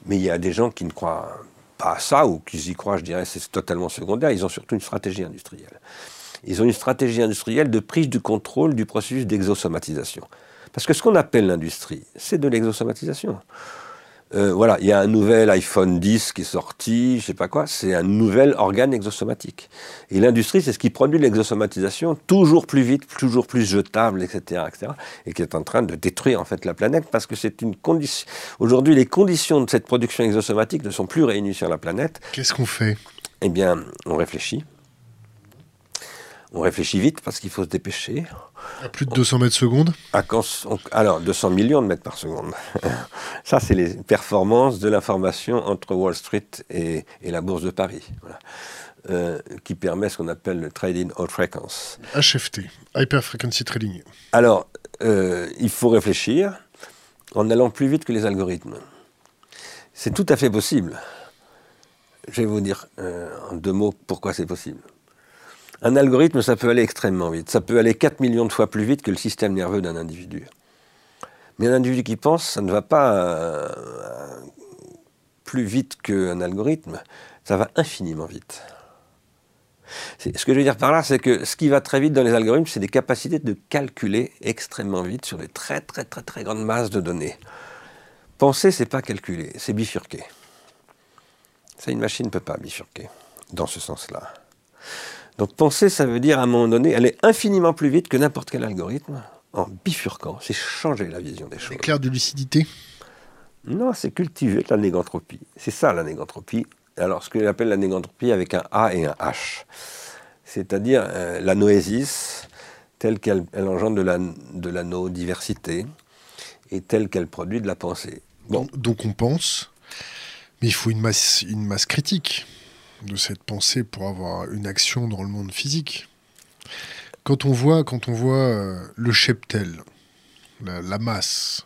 Mais il y a des gens qui ne croient pas à ça, ou qui y croient, je dirais, c'est totalement secondaire. Ils ont surtout une stratégie industrielle. Ils ont une stratégie industrielle de prise du contrôle du processus d'exosomatisation. Parce que ce qu'on appelle l'industrie, c'est de l'exosomatisation. Euh, voilà, il y a un nouvel iPhone 10 qui est sorti, je sais pas quoi, c'est un nouvel organe exosomatique. Et l'industrie, c'est ce qui produit l'exosomatisation toujours plus vite, toujours plus jetable, etc., etc., et qui est en train de détruire en fait la planète parce que c'est une condition. Aujourd'hui, les conditions de cette production exosomatique ne sont plus réunies sur la planète. Qu'est-ce qu'on fait? Eh bien, on réfléchit. On réfléchit vite parce qu'il faut se dépêcher. À plus de 200 mètres secondes Alors, 200 millions de mètres par seconde. Ça, c'est les performances de l'information entre Wall Street et, la Bourse de Paris. Euh, qui permet ce qu'on appelle le trading haute fréquence. HFT, Hyper Frequency Trading. Alors, euh, il faut réfléchir en allant plus vite que les algorithmes. C'est tout à fait possible. Je vais vous dire euh, en deux mots pourquoi c'est possible. Un algorithme, ça peut aller extrêmement vite. Ça peut aller 4 millions de fois plus vite que le système nerveux d'un individu. Mais un individu qui pense, ça ne va pas euh, plus vite qu'un algorithme, ça va infiniment vite. Ce que je veux dire par là, c'est que ce qui va très vite dans les algorithmes, c'est des capacités de calculer extrêmement vite sur des très très très très grandes masses de données. Penser, c'est pas calculer, c'est bifurquer. Ça, une machine ne peut pas bifurquer dans ce sens-là. Donc penser, ça veut dire à un moment donné aller infiniment plus vite que n'importe quel algorithme en bifurquant. C'est changer la vision des choses. Clair de lucidité? Non, c'est cultiver la négantropie. C'est ça la négantropie. Alors ce que j'appelle la négantropie avec un A et un H. C'est-à-dire euh, la noésis telle qu'elle engendre de la, de la no-diversité et telle qu'elle produit de la pensée. Bon. Donc on pense, mais il faut une masse, une masse critique de cette pensée pour avoir une action dans le monde physique. Quand on voit, quand on voit euh, le cheptel, la, masse,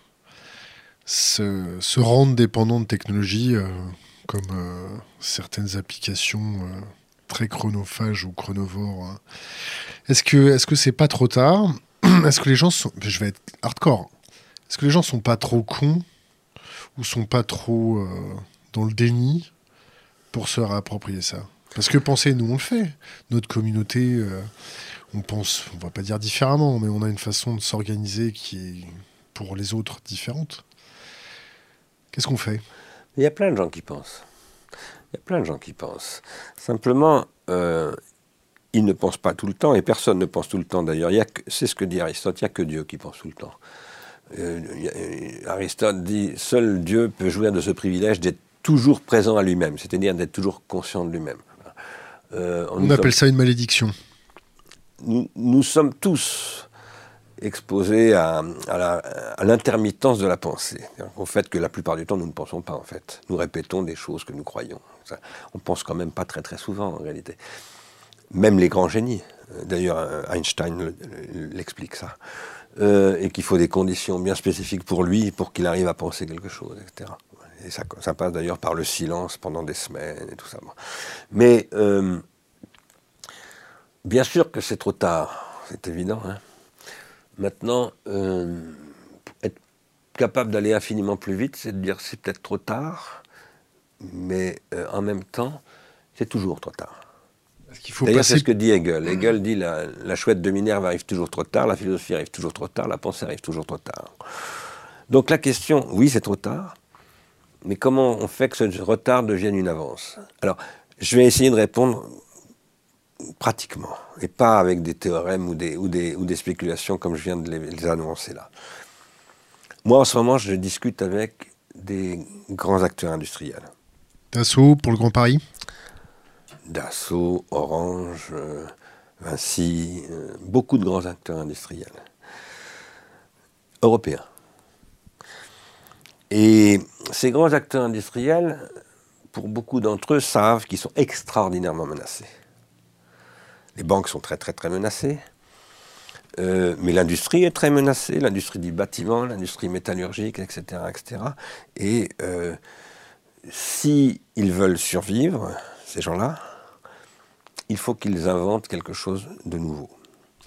se, rendre dépendant de technologies euh, comme euh, certaines applications très chronophages ou chronovores, hein, est-ce que est-ce que c'est pas trop tard? Est-ce que les gens sont, je vais être hardcore, est-ce que les gens sont pas trop cons ou sont pas trop dans le déni? Pour se réapproprier ça Parce que penser, nous, on le fait. Notre communauté, euh, on pense, on va pas dire différemment, mais on a une façon de s'organiser qui est, pour les autres, différente. Qu'est-ce qu'on fait? Il y a plein de gens qui pensent. Il y a plein de gens qui pensent. Simplement, euh, ils ne pensent pas tout le temps, et personne ne pense tout le temps d'ailleurs. C'est ce que dit Aristote, il n'y a que Dieu qui pense tout le temps. Euh, Aristote dit, seul Dieu peut jouir de ce privilège d'être toujours présent à lui-même, c'est-à-dire d'être toujours conscient de lui-même. Euh, on, appelle ça une malédiction. nous, sommes tous exposés à, l'intermittence de la pensée, au fait que la plupart du temps nous ne pensons pas en fait. Nous répétons des choses que nous croyons. on pense quand même pas très très souvent en réalité. Même les grands génies. D'ailleurs, Einstein l'explique ça. Euh, et qu'il faut des conditions bien spécifiques pour lui pour qu'il arrive à penser quelque chose, etc. Et ça, ça passe d'ailleurs par le silence pendant des semaines et tout ça. Mais euh, bien sûr que c'est trop tard, c'est évident. Hein. Maintenant, euh, être capable d'aller infiniment plus vite, c'est de dire c'est peut-être trop tard, mais en même temps, c'est toujours trop tard. D'ailleurs, c'est ce que dit Hegel. Hegel dit la, la chouette de Minerve arrive toujours trop tard, la philosophie arrive toujours trop tard, la pensée arrive toujours trop tard. Donc la question, oui, c'est trop tard, mais comment on fait que ce retard devienne une avance? Alors, je vais essayer de répondre pratiquement, et pas avec des théorèmes ou des, ou des, ou des spéculations comme je viens de les, annoncer là. Moi, en ce moment, je discute avec des grands acteurs industriels. Dassault pour le Grand Paris? Dassault, Orange, euh, Vinci, euh, beaucoup de grands acteurs industriels européens. Et ces grands acteurs industriels, pour beaucoup d'entre eux, savent qu'ils sont extraordinairement menacés. Les banques sont très très très menacées, euh, mais l'industrie est très menacée, l'industrie du bâtiment, l'industrie métallurgique, etc. etc. Et euh, s'ils veulent survivre, ces gens-là, il faut qu'ils inventent quelque chose de nouveau.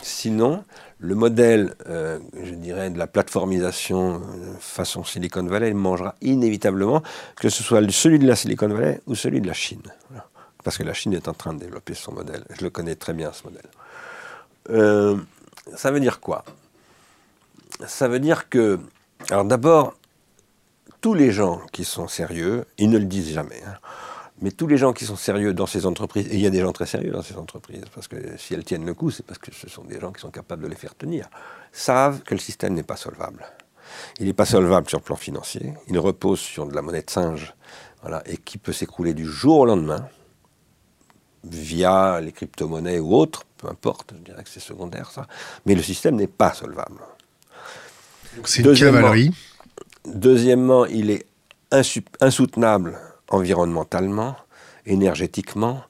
Sinon, le modèle, euh, je dirais, de la plateformisation euh, façon Silicon Valley mangera inévitablement, que ce soit celui de la Silicon Valley ou celui de la Chine. Parce que la Chine est en train de développer son modèle. Je le connais très bien, ce modèle. Euh, ça veut dire quoi? Ça veut dire que, alors d'abord, tous les gens qui sont sérieux, ils ne le disent jamais. Hein, mais tous les gens qui sont sérieux dans ces entreprises, et il y a des gens très sérieux dans ces entreprises, parce que si elles tiennent le coup, c'est parce que ce sont des gens qui sont capables de les faire tenir, savent que le système n'est pas solvable. Il n'est pas solvable sur le plan financier, il repose sur de la monnaie de singe, voilà, et qui peut s'écrouler du jour au lendemain, via les crypto-monnaies ou autres, peu importe, je dirais que c'est secondaire ça, mais le système n'est pas solvable. C'est une cavalerie. Deuxièmement, il est insoutenable environnementalement, énergétiquement,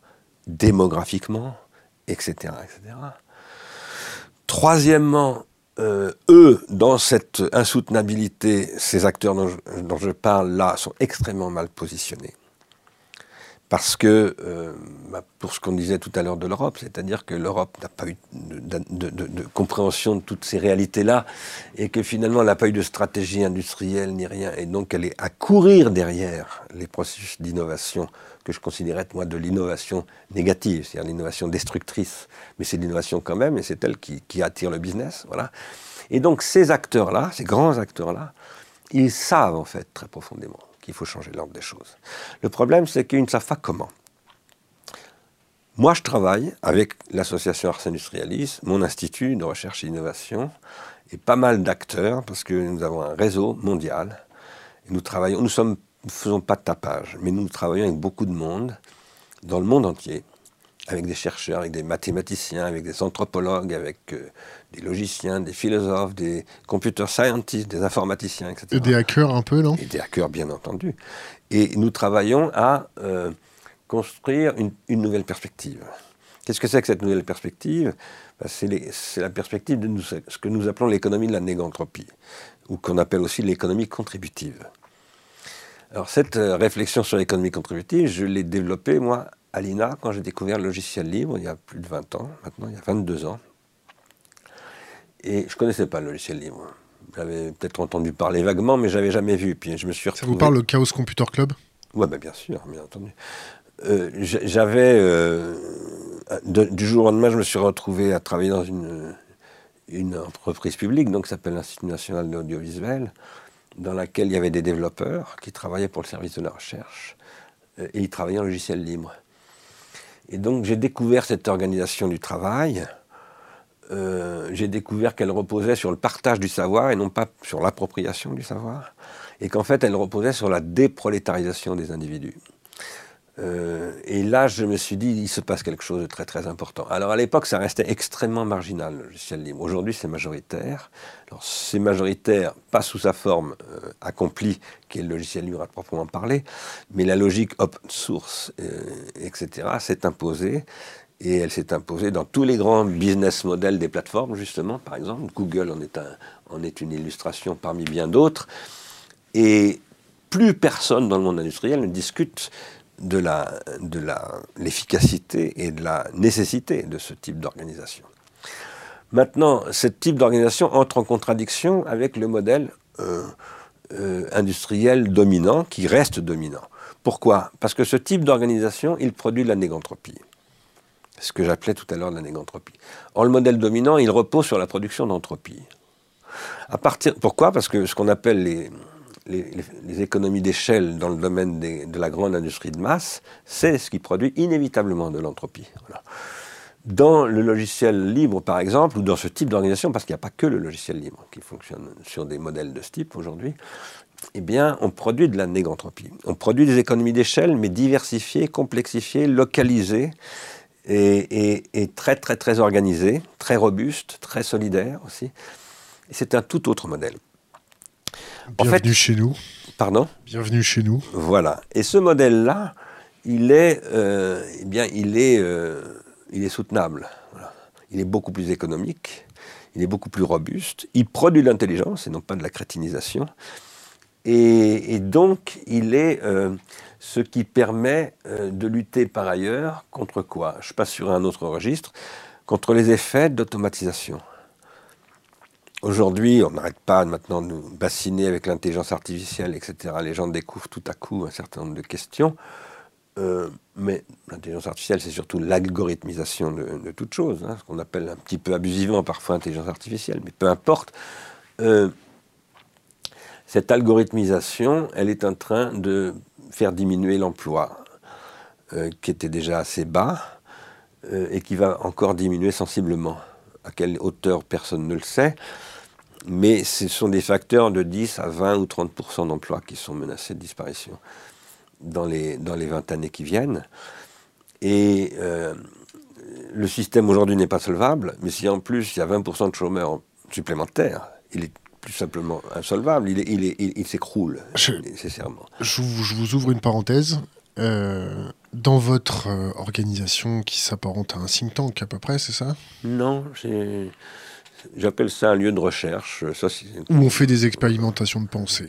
démographiquement, etc. Troisièmement, euh, eux, dans cette insoutenabilité, ces acteurs dont je parle là sont extrêmement mal positionnés parce que, euh, bah, pour ce qu'on disait tout à l'heure de l'Europe, c'est-à-dire que l'Europe n'a pas eu de, compréhension de toutes ces réalités-là, et que finalement elle n'a pas eu de stratégie industrielle ni rien, et donc elle est à courir derrière les processus d'innovation que je considérais moi de l'innovation négative, c'est-à-dire l'innovation destructrice, mais c'est l'innovation quand même, et c'est elle qui, qui attire le business, voilà. Et donc ces acteurs-là, ces grands acteurs-là, ils savent en fait très profondément il faut changer l'ordre des choses. Le problème, c'est qu'ils ne savent pas comment. Moi, je travaille avec l'association Ars Industrialis, mon institut de recherche et d'innovation, et pas mal d'acteurs, parce que nous avons un réseau mondial. Nous travaillons, nous ne faisons pas de tapage, mais nous travaillons avec beaucoup de monde, dans le monde entier, avec des chercheurs, avec des mathématiciens, avec des anthropologues, avec euh, des logiciens, des philosophes, des computer scientists, des informaticiens, etc. Et des hackers un peu, non? Et des hackers, bien entendu. Et nous travaillons à euh, construire une, nouvelle perspective. Qu'est-ce que c'est que cette nouvelle perspective? Ben, C'est la perspective de ce que nous appelons l'économie de la négantropie, ou qu'on appelle aussi l'économie contributive. Alors cette euh, réflexion sur l'économie contributive, je l'ai développée, moi, à l'INA, quand j'ai découvert le logiciel libre, il y a plus de 20 ans, maintenant, il y a 22 ans. Et je ne connaissais pas le logiciel libre. J'avais peut-être entendu parler vaguement, mais je n'avais jamais vu. Puis je me suis Ça vous parle le Chaos Computer Club? Oui, ben bien sûr, bien entendu. Euh, j'avais. Euh, du jour au lendemain, je me suis retrouvé à travailler dans une, une entreprise publique, donc qui s'appelle l'Institut national de l'audiovisuel, dans laquelle il y avait des développeurs qui travaillaient pour le service de la recherche euh, et ils travaillaient en logiciel libre. Et donc j'ai découvert cette organisation du travail euh, j'ai découvert qu'elle reposait sur le partage du savoir et non pas sur l'appropriation du savoir, et qu'en fait elle reposait sur la déprolétarisation des individus. Euh, et là, je me suis dit, il se passe quelque chose de très très important. Alors à l'époque, ça restait extrêmement marginal, le logiciel libre. Aujourd'hui, c'est majoritaire. Alors c'est majoritaire, pas sous sa forme euh, accomplie, qui est le logiciel libre à proprement parler, mais la logique open source, euh, etc., s'est imposée. Et elle s'est imposée dans tous les grands business models des plateformes, justement. Par exemple, Google en est, un, en est une illustration parmi bien d'autres. Et plus personne dans le monde industriel ne discute de l'efficacité la, de et de la nécessité de ce type d'organisation. Maintenant, ce type d'organisation entre en contradiction avec le modèle euh, euh, industriel dominant, qui reste dominant. Pourquoi? Parce que ce type d'organisation, il produit de la négantropie. Ce que j'appelais tout à l'heure de la négantropie. Or, le modèle dominant, il repose sur la production d'entropie. À partir, pourquoi? Parce que ce qu'on appelle les, les, économies d'échelle dans le domaine de la grande industrie de masse, c'est ce qui produit inévitablement de l'entropie. Dans le logiciel libre, par exemple, ou dans ce type d'organisation, parce qu'il n'y a pas que le logiciel libre qui fonctionne sur des modèles de ce type aujourd'hui, eh bien, on produit de la négantropie. On produit des économies d'échelle, mais diversifiées, complexifiées, localisées, et, et, très, très, très organisées, très robustes, très solidaires aussi. C'est un tout autre modèle. Bienvenue chez nous. Pardon Bienvenue chez nous. Voilà. Et ce modèle-là, il est, euh, eh bien, il est, euh, il est soutenable. Il est beaucoup plus économique. Il est beaucoup plus robuste. Il produit de l'intelligence et non pas de la crétinisation. Et, donc, il est euh, ce qui permet de lutter par ailleurs contre quoi? Je passe sur un autre registre. Contre les effets d'automatisation. Aujourd'hui, on n'arrête pas maintenant de nous bassiner avec l'intelligence artificielle, etc. Les gens découvrent tout à coup un certain nombre de questions. Euh, mais l'intelligence artificielle, c'est surtout l'algorithmisation de, toute chose, hein, ce qu'on appelle un petit peu abusivement parfois intelligence artificielle, mais peu importe. Euh, cette algorithmisation, elle est en train de faire diminuer l'emploi, euh, qui était déjà assez bas, et qui va encore diminuer sensiblement. À quelle hauteur, personne ne le sait. Mais ce sont des facteurs de 10 à 20 ou 30% d'emplois qui sont menacés de disparition dans les, dans les 20 années qui viennent. Et euh, le système aujourd'hui n'est pas solvable, mais si en plus il y a 20% de chômeurs supplémentaires, il est plus simplement insolvable, il, il, il, s'écroule nécessairement. Je vous, je vous, ouvre une parenthèse. Euh, dans votre euh, organisation qui s'apparente à un think tank à peu près, c'est ça? Non, j'ai J'appelle ça un lieu de recherche. Où on fait des expérimentations de pensée.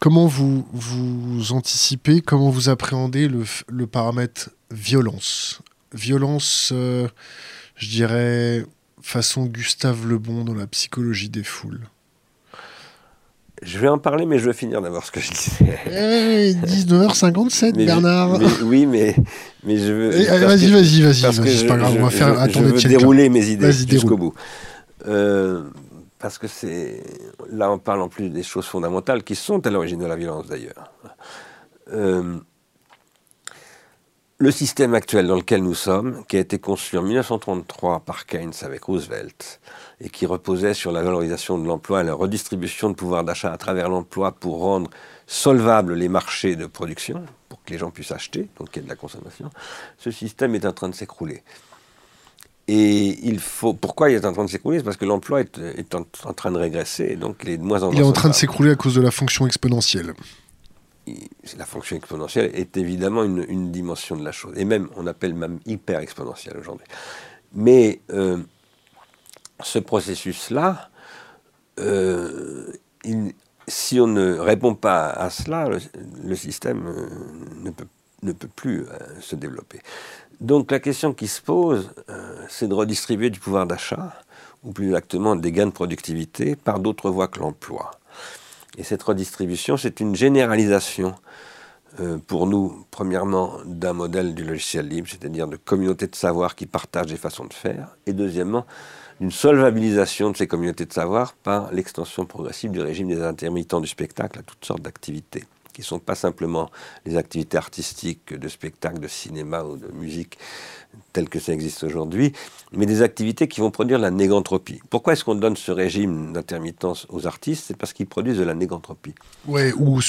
Comment vous, vous anticipez, comment vous appréhendez le, paramètre violence? Violence, euh, je dirais, façon Gustave Le Bon dans la psychologie des foules. Je vais en parler, mais je vais finir d'abord ce que je disais. 19h57, eh, Bernard. oui, mais, mais je veux. Eh, vas-y, vas-y, vas-y. C'est pas grave, on va faire. Je, je veux dérouler mes idées jusqu'au bout. Euh, parce que c'est là on parle en plus des choses fondamentales qui sont à l'origine de la violence d'ailleurs. Euh, le système actuel dans lequel nous sommes, qui a été conçu en 1933 par Keynes avec Roosevelt, et qui reposait sur la valorisation de l'emploi et la redistribution de pouvoir d'achat à travers l'emploi pour rendre solvables les marchés de production, pour que les gens puissent acheter, donc qu'il y ait de la consommation, ce système est en train de s'écrouler. Et il faut. Pourquoi il est en train de s'écrouler? C'est parce que l'emploi est, en, train de régresser, et donc il est de moins en moins. Il est en train de s'écrouler à cause de la fonction exponentielle. la fonction exponentielle est évidemment une, dimension de la chose, et même on appelle même hyper exponentielle aujourd'hui. Mais euh, ce processus-là, euh, si on ne répond pas à cela, le, système euh, ne, peut, ne peut plus se développer. Donc la question qui se pose, euh, c'est de redistribuer du pouvoir d'achat, ou plus exactement des gains de productivité, par d'autres voies que l'emploi. Et cette redistribution, c'est une généralisation euh, pour nous, premièrement, d'un modèle du logiciel libre, c'est-à-dire de communautés de savoir qui partagent des façons de faire, et deuxièmement, d'une solvabilisation de ces communautés de savoir par l'extension progressive du régime des intermittents du spectacle à toutes sortes d'activités qui ne sont pas simplement les activités artistiques de spectacle, de cinéma ou de musique telles que ça existe aujourd'hui, mais des activités qui vont produire la négantropie. Pourquoi est-ce qu'on donne ce régime d'intermittence aux artistes? C'est parce qu'ils produisent de la négantropie. Ouais, ou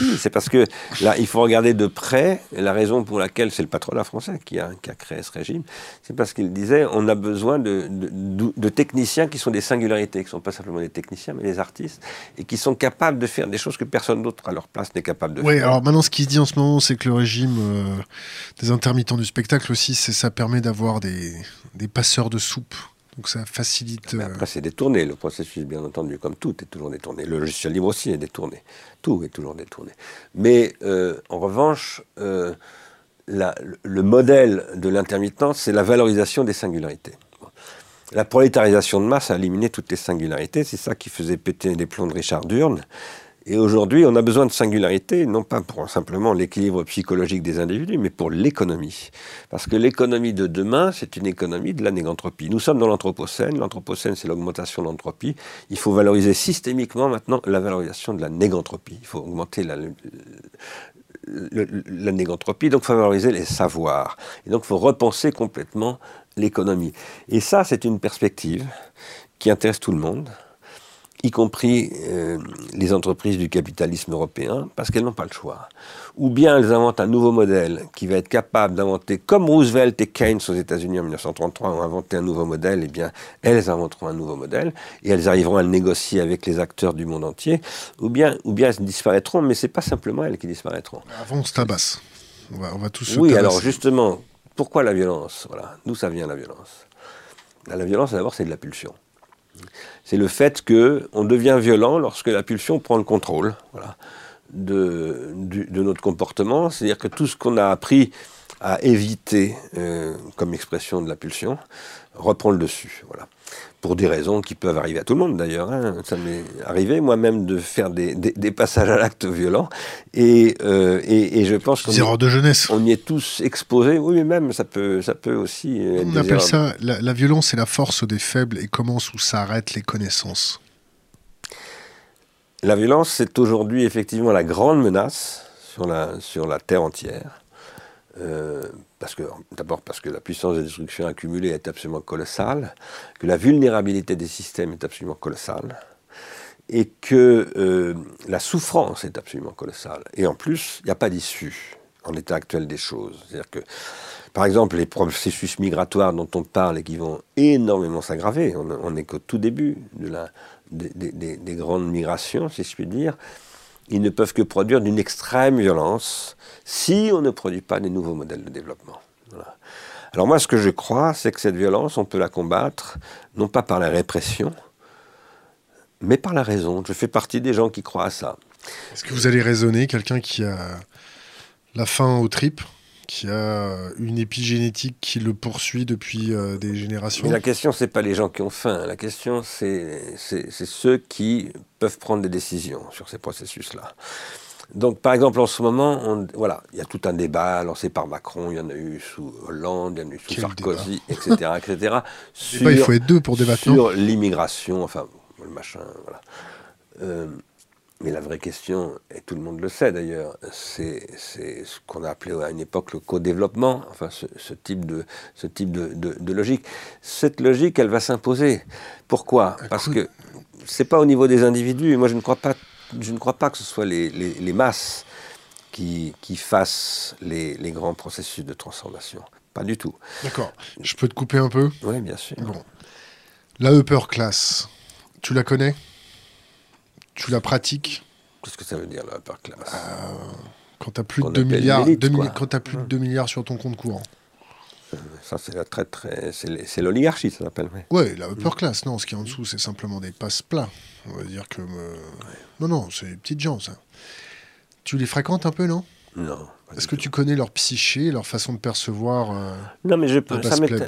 Si, c'est parce que là, il faut regarder de près la raison pour laquelle c'est le patronat français qui a, qui a créé ce régime. C'est parce qu'il disait on a besoin de, de, de, techniciens qui sont des singularités, qui ne sont pas simplement des techniciens, mais des artistes, et qui sont capables de faire des choses que personne d'autre à leur place n'est capable de faire. Oui, alors maintenant, ce qui se dit en ce moment, c'est que le régime euh, des intermittents du spectacle aussi, ça permet d'avoir des, des passeurs de soupe donc ça facilite. Mais après, c'est détourné, le processus, bien entendu, comme tout est toujours détourné. Le logiciel libre aussi est détourné. Tout est toujours détourné. Mais euh, en revanche, euh, la, le modèle de l'intermittence, c'est la valorisation des singularités. La prolétarisation de masse a éliminé toutes les singularités. C'est ça qui faisait péter les plombs de Richard Durne. Et aujourd'hui, on a besoin de singularité, non pas pour simplement l'équilibre psychologique des individus, mais pour l'économie. Parce que l'économie de demain, c'est une économie de la négantropie. Nous sommes dans l'Anthropocène. L'Anthropocène, c'est l'augmentation de l'entropie. Il faut valoriser systémiquement maintenant la valorisation de la négantropie. Il faut augmenter la, la négantropie, donc valoriser les savoirs. Et donc il faut repenser complètement l'économie. Et ça, c'est une perspective qui intéresse tout le monde y compris euh, les entreprises du capitalisme européen, parce qu'elles n'ont pas le choix. Ou bien elles inventent un nouveau modèle qui va être capable d'inventer, comme Roosevelt et Keynes aux États-Unis en 1933 ont inventé un nouveau modèle, eh bien elles inventeront un nouveau modèle et elles arriveront à le négocier avec les acteurs du monde entier. Ou bien, ou bien elles disparaîtront, mais c'est pas simplement elles qui disparaîtront. Avant, on se tabasse. On va, on va tous Oui, alors justement, pourquoi la violence? Voilà, d'où ça vient la violence? La violence, d'abord, c'est de la pulsion c'est le fait qu'on devient violent lorsque la pulsion prend le contrôle de, notre comportement. C'est-à-dire que tout ce qu'on a appris à éviter euh, comme expression de la pulsion reprend le dessus. Voilà pour des raisons qui peuvent arriver à tout le monde d'ailleurs. Hein. Ça m'est arrivé moi-même de faire des, passages à l'acte violent et, euh, et, je pense qu'on de jeunesse. On y est tous exposés. Oui, mais même ça peut, ça peut aussi. on appelle ça? La, violence et la force des faibles et commence où s'arrêtent les connaissances. La violence, c'est aujourd'hui effectivement la grande menace sur la, sur la terre entière. Euh, parce que, d'abord parce que la puissance de destruction accumulée est absolument colossale, que la vulnérabilité des systèmes est absolument colossale, et que euh, la souffrance est absolument colossale. Et en plus, il n'y a pas d'issue en l'état actuel des choses. C'est-à-dire que, par exemple, les processus migratoires dont on parle et qui vont énormément s'aggraver, on n'est qu'au tout début de la, des, des grandes migrations, si je puis dire, ils ne peuvent que produire d'une extrême violence si on ne produit pas des nouveaux modèles de développement. Alors moi, ce que je crois, c'est que cette violence, on peut la combattre, non pas par la répression, mais par la raison. Je fais partie des gens qui croient à ça. Est-ce que vous allez raisonner quelqu'un qui a la faim aux tripes? Qui a une épigénétique qui le poursuit depuis euh, des générations. Mais la question, c'est pas les gens qui ont faim. La question, c'est ceux qui peuvent prendre des décisions sur ces processus-là. Donc, par exemple, en ce moment, on, voilà, il y a tout un débat lancé par Macron, il y en a eu sous Hollande, il y en a eu sous Sarkozy, etc., etc. sur, il faut être deux pour débattre. Sur l'immigration, enfin, le machin, voilà. Euh, mais la vraie question, et tout le monde le sait d'ailleurs, c'est ce qu'on a appelé à une époque le co-développement, enfin ce, type, de, ce type de, de, logique. Cette logique, elle va s'imposer. Pourquoi? Parce que c'est pas au niveau des individus. Moi, je ne crois pas, je ne crois pas que ce soit les, les, les masses qui, qui fassent les, les, grands processus de transformation. Pas du tout. D'accord. Je peux te couper un peu? Oui, bien sûr. Bon. La upper class, tu la connais? Tu la pratiques Qu'est-ce que ça veut dire, la upper class euh, Quand tu as plus, de 2 milliards, quand as plus de 2 milliards sur ton compte courant. Euh, ça, c'est la très, très, c'est l'oligarchie, ça s'appelle. Oui, ouais, la upper class. Non, ce qui est en dessous, c'est simplement des passes plats. On va dire que. Euh, non, non, c'est des petites gens, ça. Tu les fréquentes un peu, non? Non. Est-ce que tu connais leur psyché, leur façon de percevoir euh, Non, mais je,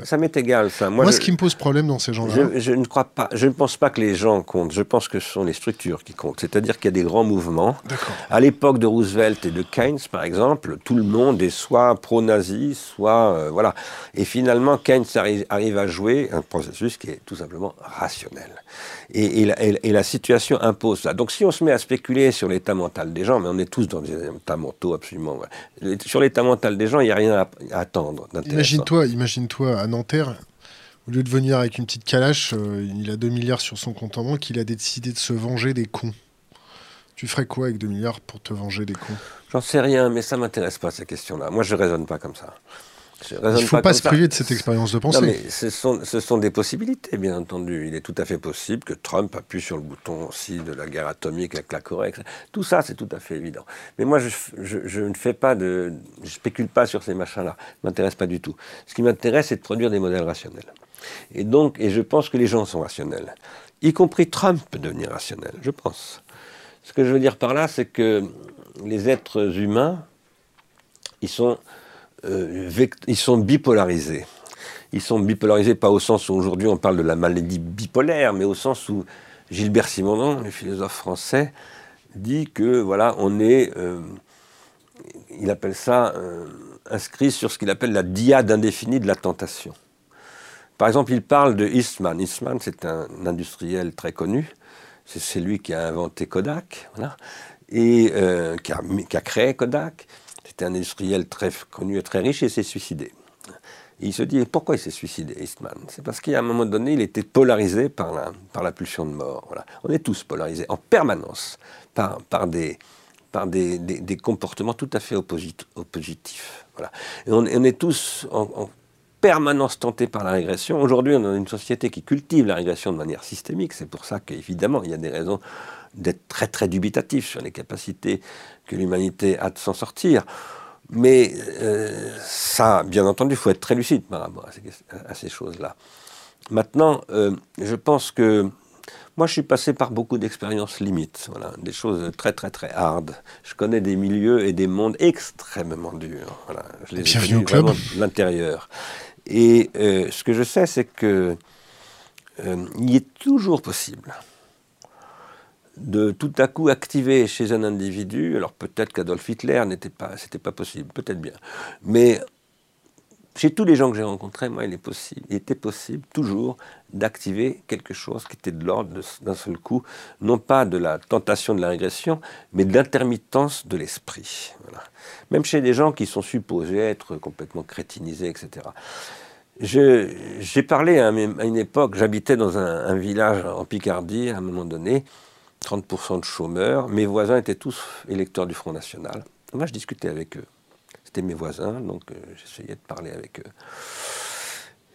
ça m'est égal. Ça. Moi, ce qui me pose problème dans ces gens-là. Je, je, ne crois pas. Je ne pense pas que les gens comptent. Je pense que ce sont les structures qui comptent. C'est-à-dire qu'il y a des grands mouvements. À l'époque de Roosevelt et de Keynes, par exemple, tout le monde est soit pro-nazi, soit euh, voilà. Et finalement, Keynes arrive, arrive, à jouer un processus qui est tout simplement rationnel. Et, et, la, situation impose ça. Donc, si on se met à spéculer sur l'état mental des gens, mais on est tous dans des états mentaux absolument sur l'état mental des gens, il n'y a rien à, attendre. Imagine-toi, imagine-toi à Nanterre, au lieu de venir avec une petite calache, euh, il a 2 milliards sur son compte en banque, il a décidé de se venger des cons. Tu ferais quoi avec 2 milliards pour te venger des cons? J'en sais rien, mais ça m'intéresse pas ces questions-là. Moi, je raisonne pas comme ça. Il ne faut pas, se priver de cette expérience de pensée. Non, mais ce sont, ce sont, des possibilités, bien entendu. Il est tout à fait possible que Trump appuie sur le bouton aussi de la guerre atomique avec la Corée. Tout ça, c'est tout à fait évident. Mais moi, je, je, je, ne fais pas de. Je spécule pas sur ces machins-là. Ça m'intéresse pas du tout. Ce qui m'intéresse, c'est de produire des modèles rationnels. Et donc, et je pense que les gens sont rationnels. Y compris Trump peut devenir rationnel, je pense. Ce que je veux dire par là, c'est que les êtres humains, ils sont ils sont bipolarisés. Ils sont bipolarisés pas au sens où aujourd'hui on parle de la maladie bipolaire, mais au sens où Gilbert Simondon, le philosophe français, dit que voilà, on est, euh, il appelle ça euh, inscrit sur ce qu'il appelle la diade indéfinie de la tentation. Par exemple, il parle de Eastman. Eastman, c'est un industriel très connu. C'est lui qui a inventé Kodak, voilà, et qui, a, créé Kodak. C'était un industriel très connu et très riche et s'est suicidé. il se dit pourquoi il s'est suicidé, Eastman? C'est parce qu'à un moment donné, il était polarisé par la, par la pulsion de mort. Voilà. On est tous polarisés en permanence par, par, des, par des, des, comportements tout à fait oppositifs. Voilà. Et on, est tous en, permanence tentés par la régression. Aujourd'hui, on est dans une société qui cultive la régression de manière systémique. C'est pour ça qu'évidemment, il y a des raisons d'être très très dubitatif sur les capacités que l'humanité a de s'en sortir. Mais euh, ça, bien entendu, il faut être très lucide par rapport à ces, choses-là. Maintenant, euh, je pense que moi, je suis passé par beaucoup d'expériences limites, voilà, des choses très très très hard. Je connais des milieux et des mondes extrêmement durs. Voilà, je les Bienvenue au club. de l'intérieur. Et euh, ce que je sais, c'est que il est toujours possible de tout à coup activer chez un individu, alors peut-être qu'Adolf Hitler n'était pas, c'était pas possible, peut-être bien, mais chez tous les gens que j'ai rencontrés, moi, il, est possible, il était possible toujours d'activer quelque chose qui était de l'ordre d'un seul coup, non pas de la tentation de la régression, mais de l'intermittence de l'esprit. Même chez des gens qui sont supposés être complètement crétinisés, etc. J'ai parlé à, une époque, j'habitais dans un, village en Picardie à un moment donné, 30% de chômeurs. Mes voisins étaient tous électeurs du Front National. Moi, je discutais avec eux. C'était mes voisins, donc euh, j'essayais de parler avec eux.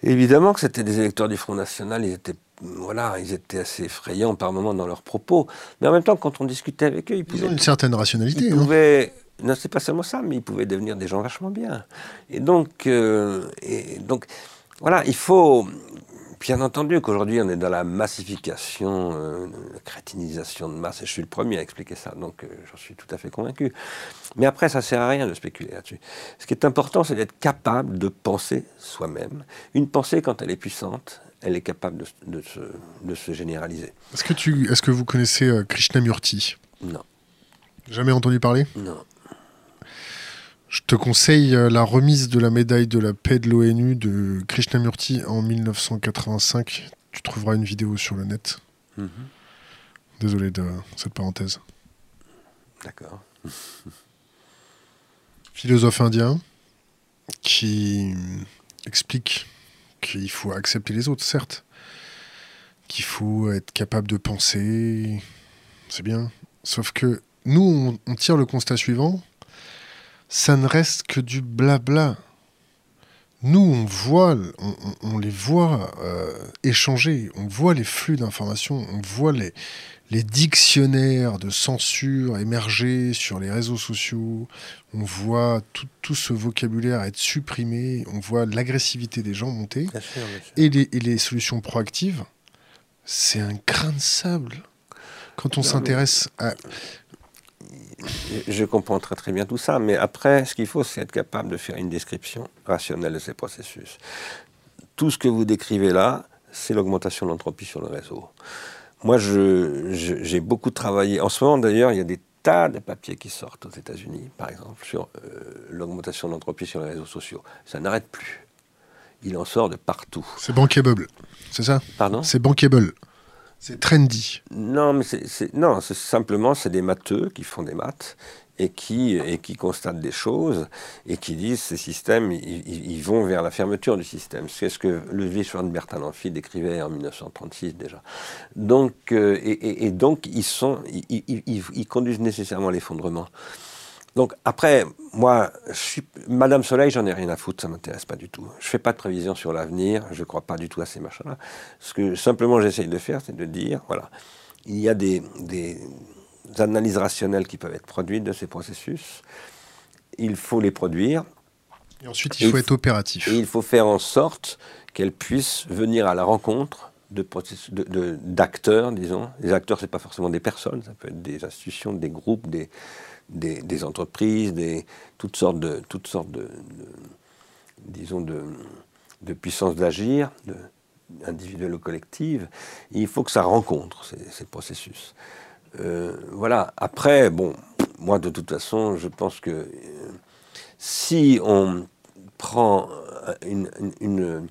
évidemment que c'était des électeurs du Front National, ils étaient, voilà, ils étaient assez effrayants par moments dans leurs propos. Mais en même temps, quand on discutait avec eux, ils, pouvaient, ont une certaine rationalité. Ils hein. pouvaient, non, c'est pas seulement ça, mais ils pouvaient devenir des gens vachement bien. Et donc, euh, et donc voilà, il faut, Bien entendu qu'aujourd'hui, on est dans la massification, euh, la crétinisation de masse, et je suis le premier à expliquer ça, donc euh, j'en suis tout à fait convaincu. Mais après, ça ne sert à rien de spéculer là-dessus. Ce qui est important, c'est d'être capable de penser soi-même. Une pensée, quand elle est puissante, elle est capable de, se, de se, généraliser. Est-ce que, tu, est-ce que vous connaissez euh, Krishnamurti? Non. Jamais entendu parler? Non. Je te conseille euh, la remise de la médaille de la paix de l'ONU de Krishnamurti en 1985. Tu trouveras une vidéo sur le net. Mhm. Désolé de cette parenthèse. D'accord. Philosophe indien qui explique qu'il faut accepter les autres, certes. Qu'il faut être capable de penser. C'est bien. Sauf que nous, on tire le constat suivant ça ne reste que du blabla. Nous, on voit, on, les voit euh, échanger, on voit les flux d'informations, on voit les, les dictionnaires de censure émerger sur les réseaux sociaux, on voit tout, ce vocabulaire être supprimé, on voit l'agressivité des gens monter, Et, les, et, les, solutions proactives, c'est un grain de sable. Quand on s'intéresse à je comprends très très bien tout ça, mais après, ce qu'il faut, c'est être capable de faire une description rationnelle de ces processus. Tout ce que vous décrivez là, c'est l'augmentation de l'entropie sur le réseau. Moi, j'ai beaucoup travaillé. En ce moment, d'ailleurs, il y a des tas de papiers qui sortent aux États-Unis, par exemple, sur euh, l'augmentation de l'entropie sur les réseaux sociaux. Ça n'arrête plus. Il en sort de partout. C'est bankable, c'est ça? Pardon? C'est bankable. C'est trendy. Non, mais c'est, non, simplement c'est des matheux qui font des maths et qui, et qui constatent des choses et qui disent ces systèmes, ils, vont vers la fermeture du système. C'est ce que Ludwig von Bertalanffy décrivait en 1936 déjà. Donc, euh, et, donc ils, sont, ils, conduisent nécessairement l'effondrement. Donc après, moi, je suis, Madame Soleil, j'en ai rien à foutre, ça m'intéresse pas du tout. Je fais pas de prévision sur l'avenir, je crois pas du tout à ces machins-là. Ce que simplement j'essaye de faire, c'est de dire, voilà, il y a des, des analyses rationnelles qui peuvent être produites de ces processus. Il faut les produire. Et ensuite, il faut être opératif. Et il faut faire en sorte qu'elles puissent venir à la rencontre d'acteurs, de, disons. Les acteurs, ce n'est pas forcément des personnes, ça peut être des institutions, des groupes, des, des, entreprises, des, toutes sortes de, toutes sortes de, disons, de, de d'agir, individuelle ou collective. il faut que ça rencontre ces, ces processus. Euh, voilà. Après, bon, moi de toute façon, je pense que euh, si on prend une,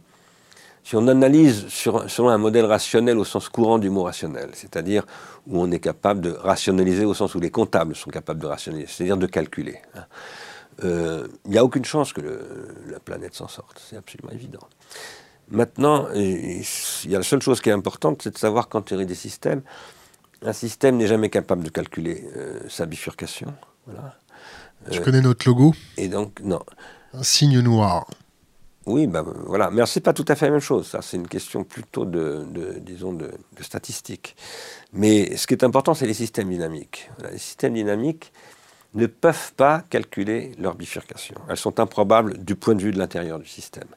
si on analyse sur, selon un modèle rationnel au sens courant du mot rationnel, c'est-à-dire où on est capable de rationaliser au sens où les comptables sont capables de rationaliser, c'est-à-dire de calculer. Hein, euh, il n'y a aucune chance que la planète s'en sorte, c'est absolument évident. Maintenant, il y a la seule chose qui est importante, c'est de savoir qu'en théorie des systèmes, un système n'est jamais capable de calculer euh, sa bifurcation. Voilà. Tu connais notre logo? Et donc, non. Un signe noir. Oui, ben voilà. Mais c'est pas tout à fait la même chose. Ça, c'est une question plutôt de, disons, de. Mais ce qui est important, c'est les systèmes dynamiques. Les systèmes dynamiques ne peuvent pas calculer leur bifurcation. Elles sont improbables du point de vue de l'intérieur du système.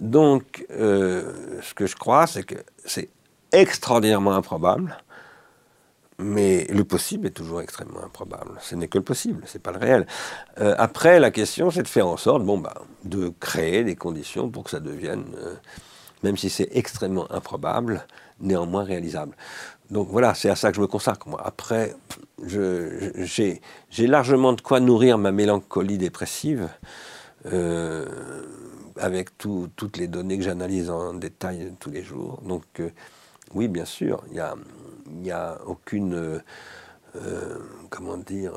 Donc, euh, ce que je crois, c'est que c'est extraordinairement improbable mais le possible est toujours extrêmement improbable. Ce n'est que le possible, ce n'est pas le réel. Euh, après, la question, c'est de faire en sorte, bon, bah, de créer des conditions pour que ça devienne, euh, même si c'est extrêmement improbable, néanmoins réalisable. Donc voilà, c'est à ça que je me consacre. Après, j'ai largement de quoi nourrir ma mélancolie dépressive. Euh, avec toutes les données que j'analyse en détail tous les jours. Donc, oui, bien sûr, il n'y a aucune, euh, euh, comment dire,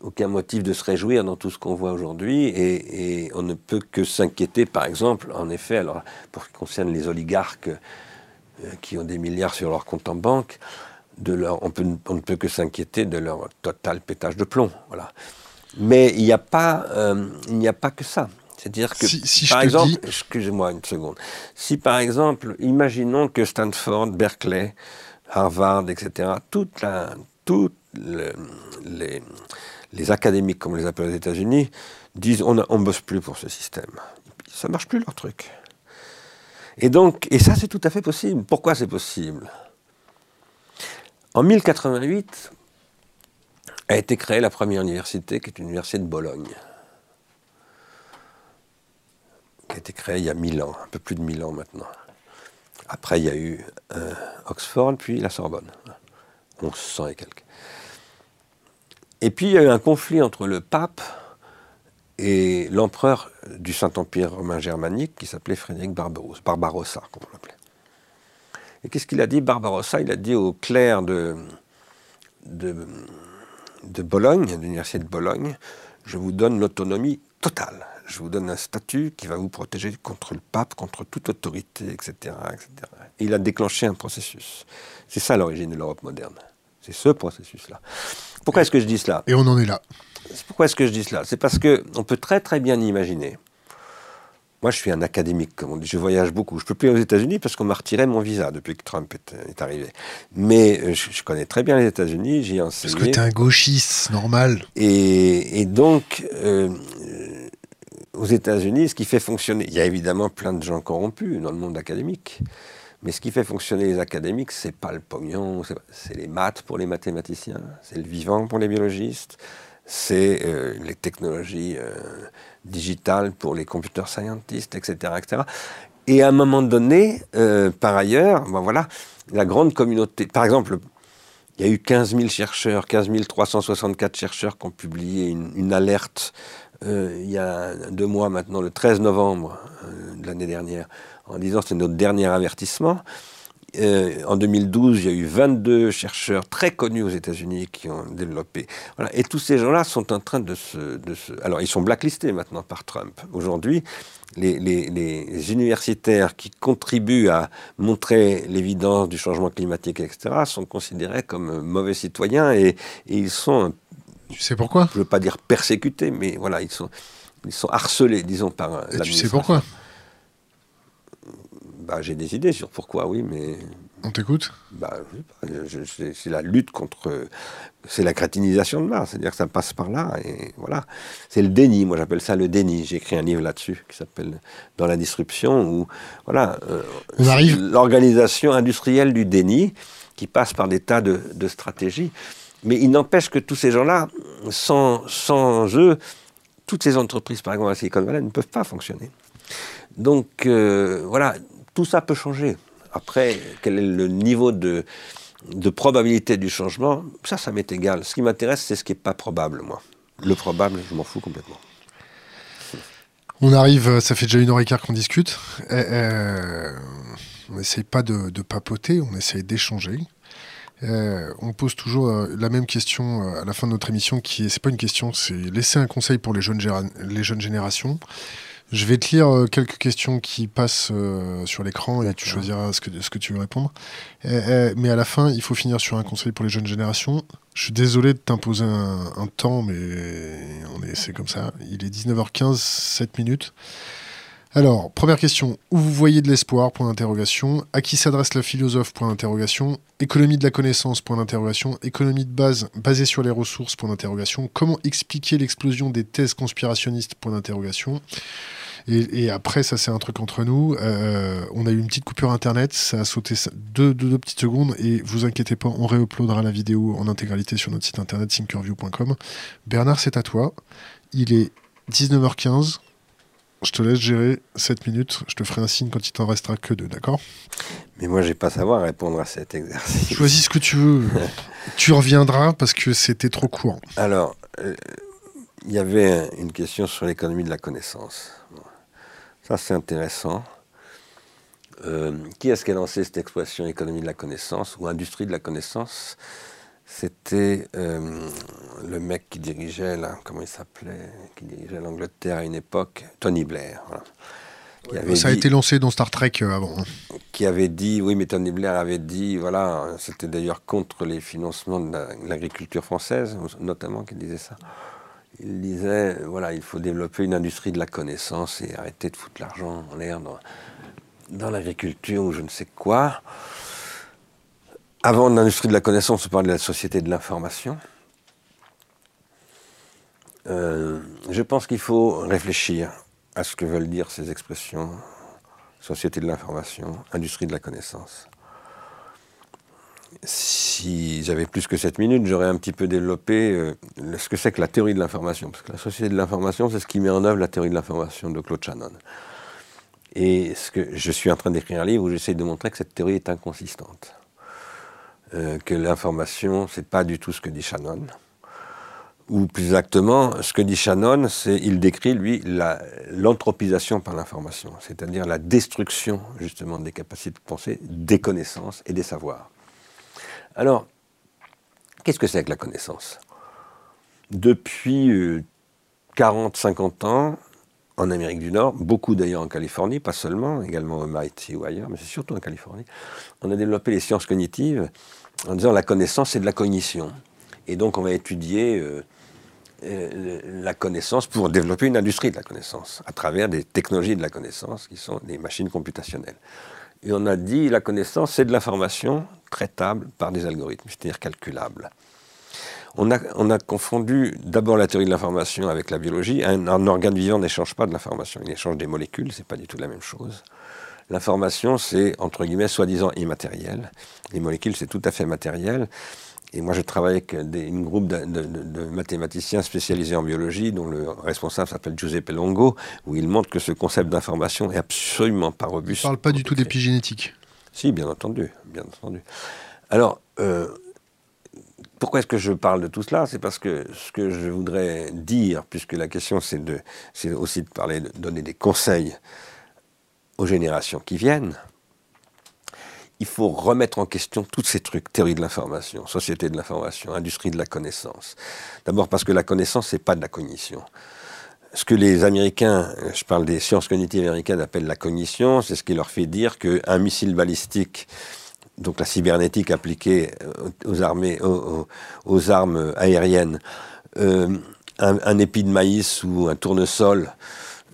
aucun motif de se réjouir dans tout ce qu'on voit aujourd'hui, et, on ne peut que s'inquiéter, par exemple, en effet, alors pour ce qui concerne les oligarques euh, qui ont des milliards sur leur compte en banque, on, ne peut que s'inquiéter de leur total pétage de plomb. Mais il n'y a pas, il n'y a pas que ça. C'est-à-dire que, si, par exemple, excusez-moi une seconde, si par exemple, imaginons que Stanford, Berkeley, Harvard, etc., toute la, toutes les, les, académiques, comme on les appelle aux États-Unis, disent on ne bosse plus pour ce système. Ça marche plus leur truc. Et donc, et ça c'est tout à fait possible. Pourquoi c'est possible? En 1088 a été créée la première université, qui est l'université de Bologne, qui a été créée il y a 1000 ans, un peu plus de 1000 ans maintenant. Après, il y a eu euh, Oxford, puis la Sorbonne. 1100 et quelques. Et puis, il y a eu un conflit entre le pape et l'empereur du Saint-Empire romain germanique qui s'appelait Frédéric Barbarossa, Barbarossa comme on l'appelait. Et qu'est-ce qu'il a dit, Barbarossa? Il a dit au clerc de, de, de Bologne, de l'université de Bologne, je vous donne l'autonomie totale je vous donne un statut qui va vous protéger contre le pape, contre toute autorité, etc. etc. Et il a déclenché un processus. C'est ça l'origine de l'Europe moderne. C'est ce processus-là. Pourquoi est-ce que je dis cela? Et on en est là. Pourquoi est-ce que je dis cela? C'est parce qu'on peut très très bien imaginer. Moi, je suis un académique, comme on dit. Je voyage beaucoup. Je peux plus aller aux États-Unis parce qu'on m'a retiré mon visa depuis que Trump est, arrivé. Mais euh, je, connais très bien les États-Unis. J'y ai enseigné. Parce que tu es un gauchiste, normal. Et, donc, euh, aux États-Unis, ce qui fait fonctionner, il y a évidemment plein de gens corrompus dans le monde académique, mais ce qui fait fonctionner les académiques, c'est pas le pognon, c'est les maths pour les mathématiciens, c'est le vivant pour les biologistes, c'est euh, les technologies euh, digitales pour les computer scientists, etc., etc. Et à un moment donné, euh, par ailleurs, ben voilà, la grande communauté, par exemple, il y a eu 15 000 chercheurs, 15 364 chercheurs qui ont publié une, une alerte euh, il y a deux mois maintenant, le 13 novembre euh, de l'année dernière, en disant c'est notre dernier avertissement. euh, en 2012, il y a eu 22 chercheurs très connus aux États-Unis qui ont développé. Et tous ces gens-là sont en train de se, Alors, ils sont blacklistés maintenant par Trump. Aujourd'hui, les, universitaires qui contribuent à montrer l'évidence du changement climatique, etc., sont considérés comme mauvais citoyens et ils sont. Tu sais pourquoi? Je ne veux pas dire persécutés, mais voilà, ils sont, ils sont harcelés, disons, par. Et tu sais pourquoi? Bah, J'ai des idées sur pourquoi, oui, mais. On t'écoute? Bah, C'est la lutte contre. C'est la crétinisation de Mars, c'est-à-dire que ça passe par là, et voilà. C'est le déni, moi j'appelle ça le déni. J'ai écrit un livre là-dessus qui s'appelle Dans la disruption, où, voilà. Euh, On arrive. L'organisation industrielle du déni, qui passe par des tas de, de stratégies. Mais il n'empêche que tous ces gens-là, sans, eux, toutes ces entreprises, par exemple à Silicon Valley, ne peuvent pas fonctionner. Donc, euh, voilà, tout ça peut changer. Après, quel est le niveau de, probabilité du changement? Ça, ça m'est égal. Ce qui m'intéresse, c'est ce qui n'est pas probable, moi. Le probable, je m'en fous complètement. On arrive, ça fait déjà une heure et quart qu'on discute. Euh, on n'essaye pas de, papoter, on essaye d'échanger. Euh, on pose toujours euh, la même question euh, à la fin de notre émission, qui est, c'est pas une question, c'est laisser un conseil pour les jeunes, les jeunes générations. Je vais te lire quelques questions qui passent sur l'écran et tu choisiras ce que, ce que tu veux répondre. mais à la fin, il faut finir sur un conseil pour les jeunes générations. Je suis désolé de t'imposer un, un, temps, mais on est, c'est comme ça. Il est 19h15, 7 minutes. Alors, première question. Où vous voyez de l'espoir? Point d'interrogation. À qui s'adresse la philosophe? Point d'interrogation. Économie de la connaissance? Point d'interrogation. Économie de base basée sur les ressources? Point d'interrogation. Comment expliquer l'explosion des thèses conspirationnistes? Point d'interrogation. Et, après, ça c'est un truc entre nous. Euh, on a eu une petite coupure internet, ça a sauté deux, deux, deux, petites secondes. Et vous inquiétez pas, on réuploadera la vidéo en intégralité sur notre site internet thinkerview.com. Bernard, c'est à toi. Il est 19h15. Je te laisse gérer 7 minutes. Je te ferai un signe quand il t'en restera que 2, d'accord? Mais moi, j'ai pas savoir répondre à cet exercice. Choisis ce que tu veux. tu reviendras parce que c'était trop court. Alors, euh, il y avait une question sur l'économie de la connaissance. Ça, c'est intéressant. Euh, qui est-ce qui a lancé cette expression économie de la connaissance ou industrie de la connaissance c'était euh, le mec qui dirigeait, là, comment il s'appelait, qui dirigeait l'Angleterre à une époque, Tony Blair. Voilà, ça a été lancé dans Star Trek euh, avant. Hein. Qui avait dit, oui, mais Tony Blair avait dit, voilà, c'était d'ailleurs contre les financements de l'agriculture française, notamment, qu'il disait ça. Il disait, voilà, il faut développer une industrie de la connaissance et arrêter de foutre l'argent en l'air dans, dans l'agriculture ou je ne sais quoi. Avant l'industrie de la connaissance, on parlait de la société de l'information. Euh, je pense qu'il faut réfléchir à ce que veulent dire ces expressions société de l'information, industrie de la connaissance. Si j'avais plus que 7 minutes, j'aurais un petit peu développé euh, ce que c'est que la théorie de l'information. Parce que la société de l'information, c'est ce qui met en œuvre la théorie de l'information de Claude Shannon. Et ce que je suis en train d'écrire un livre où j'essaie de montrer que cette théorie est inconsistante. Euh, que l'information, c'est pas du tout ce que dit Shannon. Ou plus exactement, ce que dit Shannon, c'est, il décrit, lui, l'anthropisation par l'information, c'est-à-dire la destruction, justement, des capacités de penser, des connaissances et des savoirs. Alors, qu'est-ce que c'est que la connaissance? Depuis 40, euh, 50 ans, en Amérique du Nord, beaucoup d'ailleurs en Californie, pas seulement, également au MIT ou ailleurs, mais c'est surtout en Californie, on a développé les sciences cognitives en disant la connaissance c'est de la cognition. Et donc on va étudier euh, euh, la connaissance pour développer une industrie de la connaissance à travers des technologies de la connaissance qui sont des machines computationnelles. Et on a dit la connaissance c'est de l'information traitable par des algorithmes, c'est-à-dire calculable on a, confondu d'abord la théorie de l'information avec la biologie. Un, organe vivant n'échange pas de l'information, il échange des molécules, c'est pas du tout la même chose. L'information, c'est entre guillemets soi-disant immatériel. Les molécules, c'est tout à fait matériel. Et moi, je travaille avec des, une groupe de, mathématiciens spécialisés en biologie, dont le responsable s'appelle Giuseppe Longo, où il montre que ce concept d'information est absolument pas robuste. On ne parle pas du tout d'épigénétique. Si, bien entendu, bien entendu. Alors, euh, pourquoi est-ce que je parle de tout cela? C'est parce que ce que je voudrais dire, puisque la question c'est aussi de parler, de donner des conseils aux générations qui viennent. il faut remettre en question tous ces trucs, théorie de l'information, société de l'information, industrie de la connaissance. D'abord parce que la connaissance, c'est pas de la cognition. Ce que les Américains, je parle des sciences cognitives américaines, appellent la cognition, c'est ce qui leur fait dire qu'un missile balistique, donc la cybernétique appliquée aux armées, aux, armes aériennes, euh, un, épi de maïs ou un tournesol,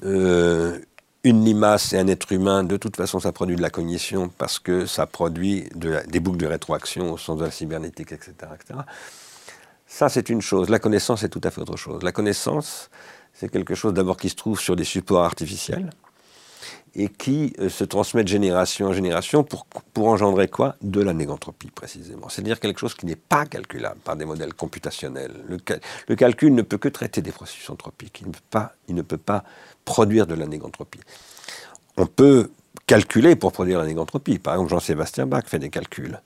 euh, une limace et un être humain, de toute façon, ça produit de la cognition parce que ça produit des boucles de rétroaction au sens de la cybernétique, etc. etc. Ça, c'est une chose. La connaissance, c'est tout à fait autre chose. La connaissance, c'est quelque chose d'abord qui se trouve sur des supports artificiels et qui euh, se transmet de génération en génération pour, pour engendrer quoi? De la négantropie, précisément. C'est-à-dire quelque chose qui n'est pas calculable par des modèles computationnels. Le, calcul ne peut que traiter des processus anthropiques. Il ne peut pas, produire de la négantropie. On peut calculer pour produire la négantropie. Par exemple, Jean-Sébastien Bach fait des calculs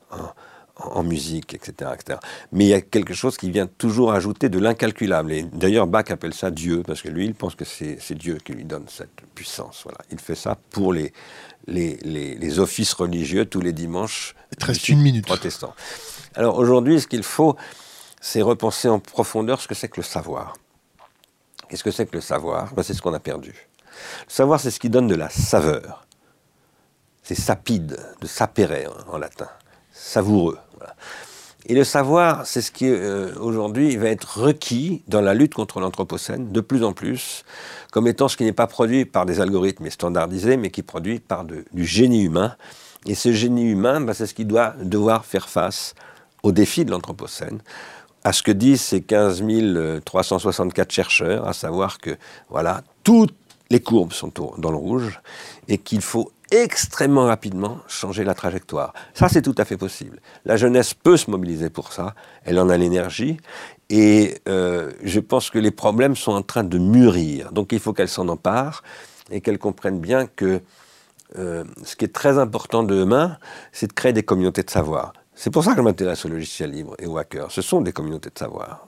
en, musique, etc., etc., Mais il y a quelque chose qui vient toujours ajouter de l'incalculable. Et d'ailleurs, Bach appelle ça Dieu, parce que lui, il pense que c'est Dieu qui lui donne cette puissance. Voilà. Il fait ça pour les, les, les, offices religieux tous les dimanches. une minute. Protestants. Alors aujourd'hui, ce qu'il faut, c'est repenser en profondeur ce que c'est que le savoir. Qu'est-ce que c'est que le savoir? Ben, C'est ce qu'on a perdu. Le savoir, c'est ce qui donne de la saveur. C'est sapide, de sapere en latin, savoureux. Et le savoir, c'est ce qui euh, aujourd'hui va être requis dans la lutte contre l'anthropocène de plus en plus, comme étant ce qui n'est pas produit par des algorithmes standardisés, mais qui est produit par du génie humain. Et ce génie humain, ben, c'est ce qui doit devoir faire face aux défis de l'anthropocène, à ce que disent ces 15 364 chercheurs, à savoir que voilà, toutes les courbes sont dans le rouge et qu'il faut extrêmement rapidement changer la trajectoire. Ça, c'est tout à fait possible. La jeunesse peut se mobiliser pour ça, elle en a l'énergie, et euh, je pense que les problèmes sont en train de mûrir. Donc il faut qu'elle s'en empare et qu'elle comprenne bien que euh, ce qui est très important demain, c'est de créer des communautés de savoir. C'est pour ça que je m'intéresse au logiciel libre et aux hackers. Ce sont des communautés de savoir.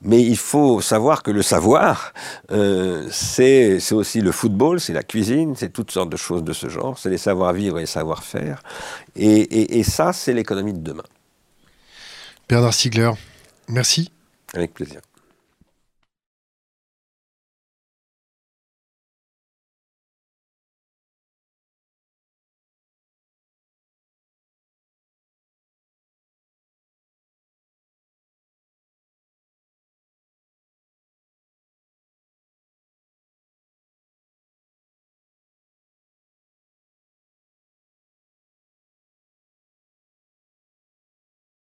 Mais il faut savoir que le savoir, euh, c'est aussi le football, c'est la cuisine, c'est toutes sortes de choses de ce genre. C'est les savoir-vivre et les savoir-faire. Et, et ça, c'est l'économie de demain. Bernard Stiegler, merci. Avec plaisir.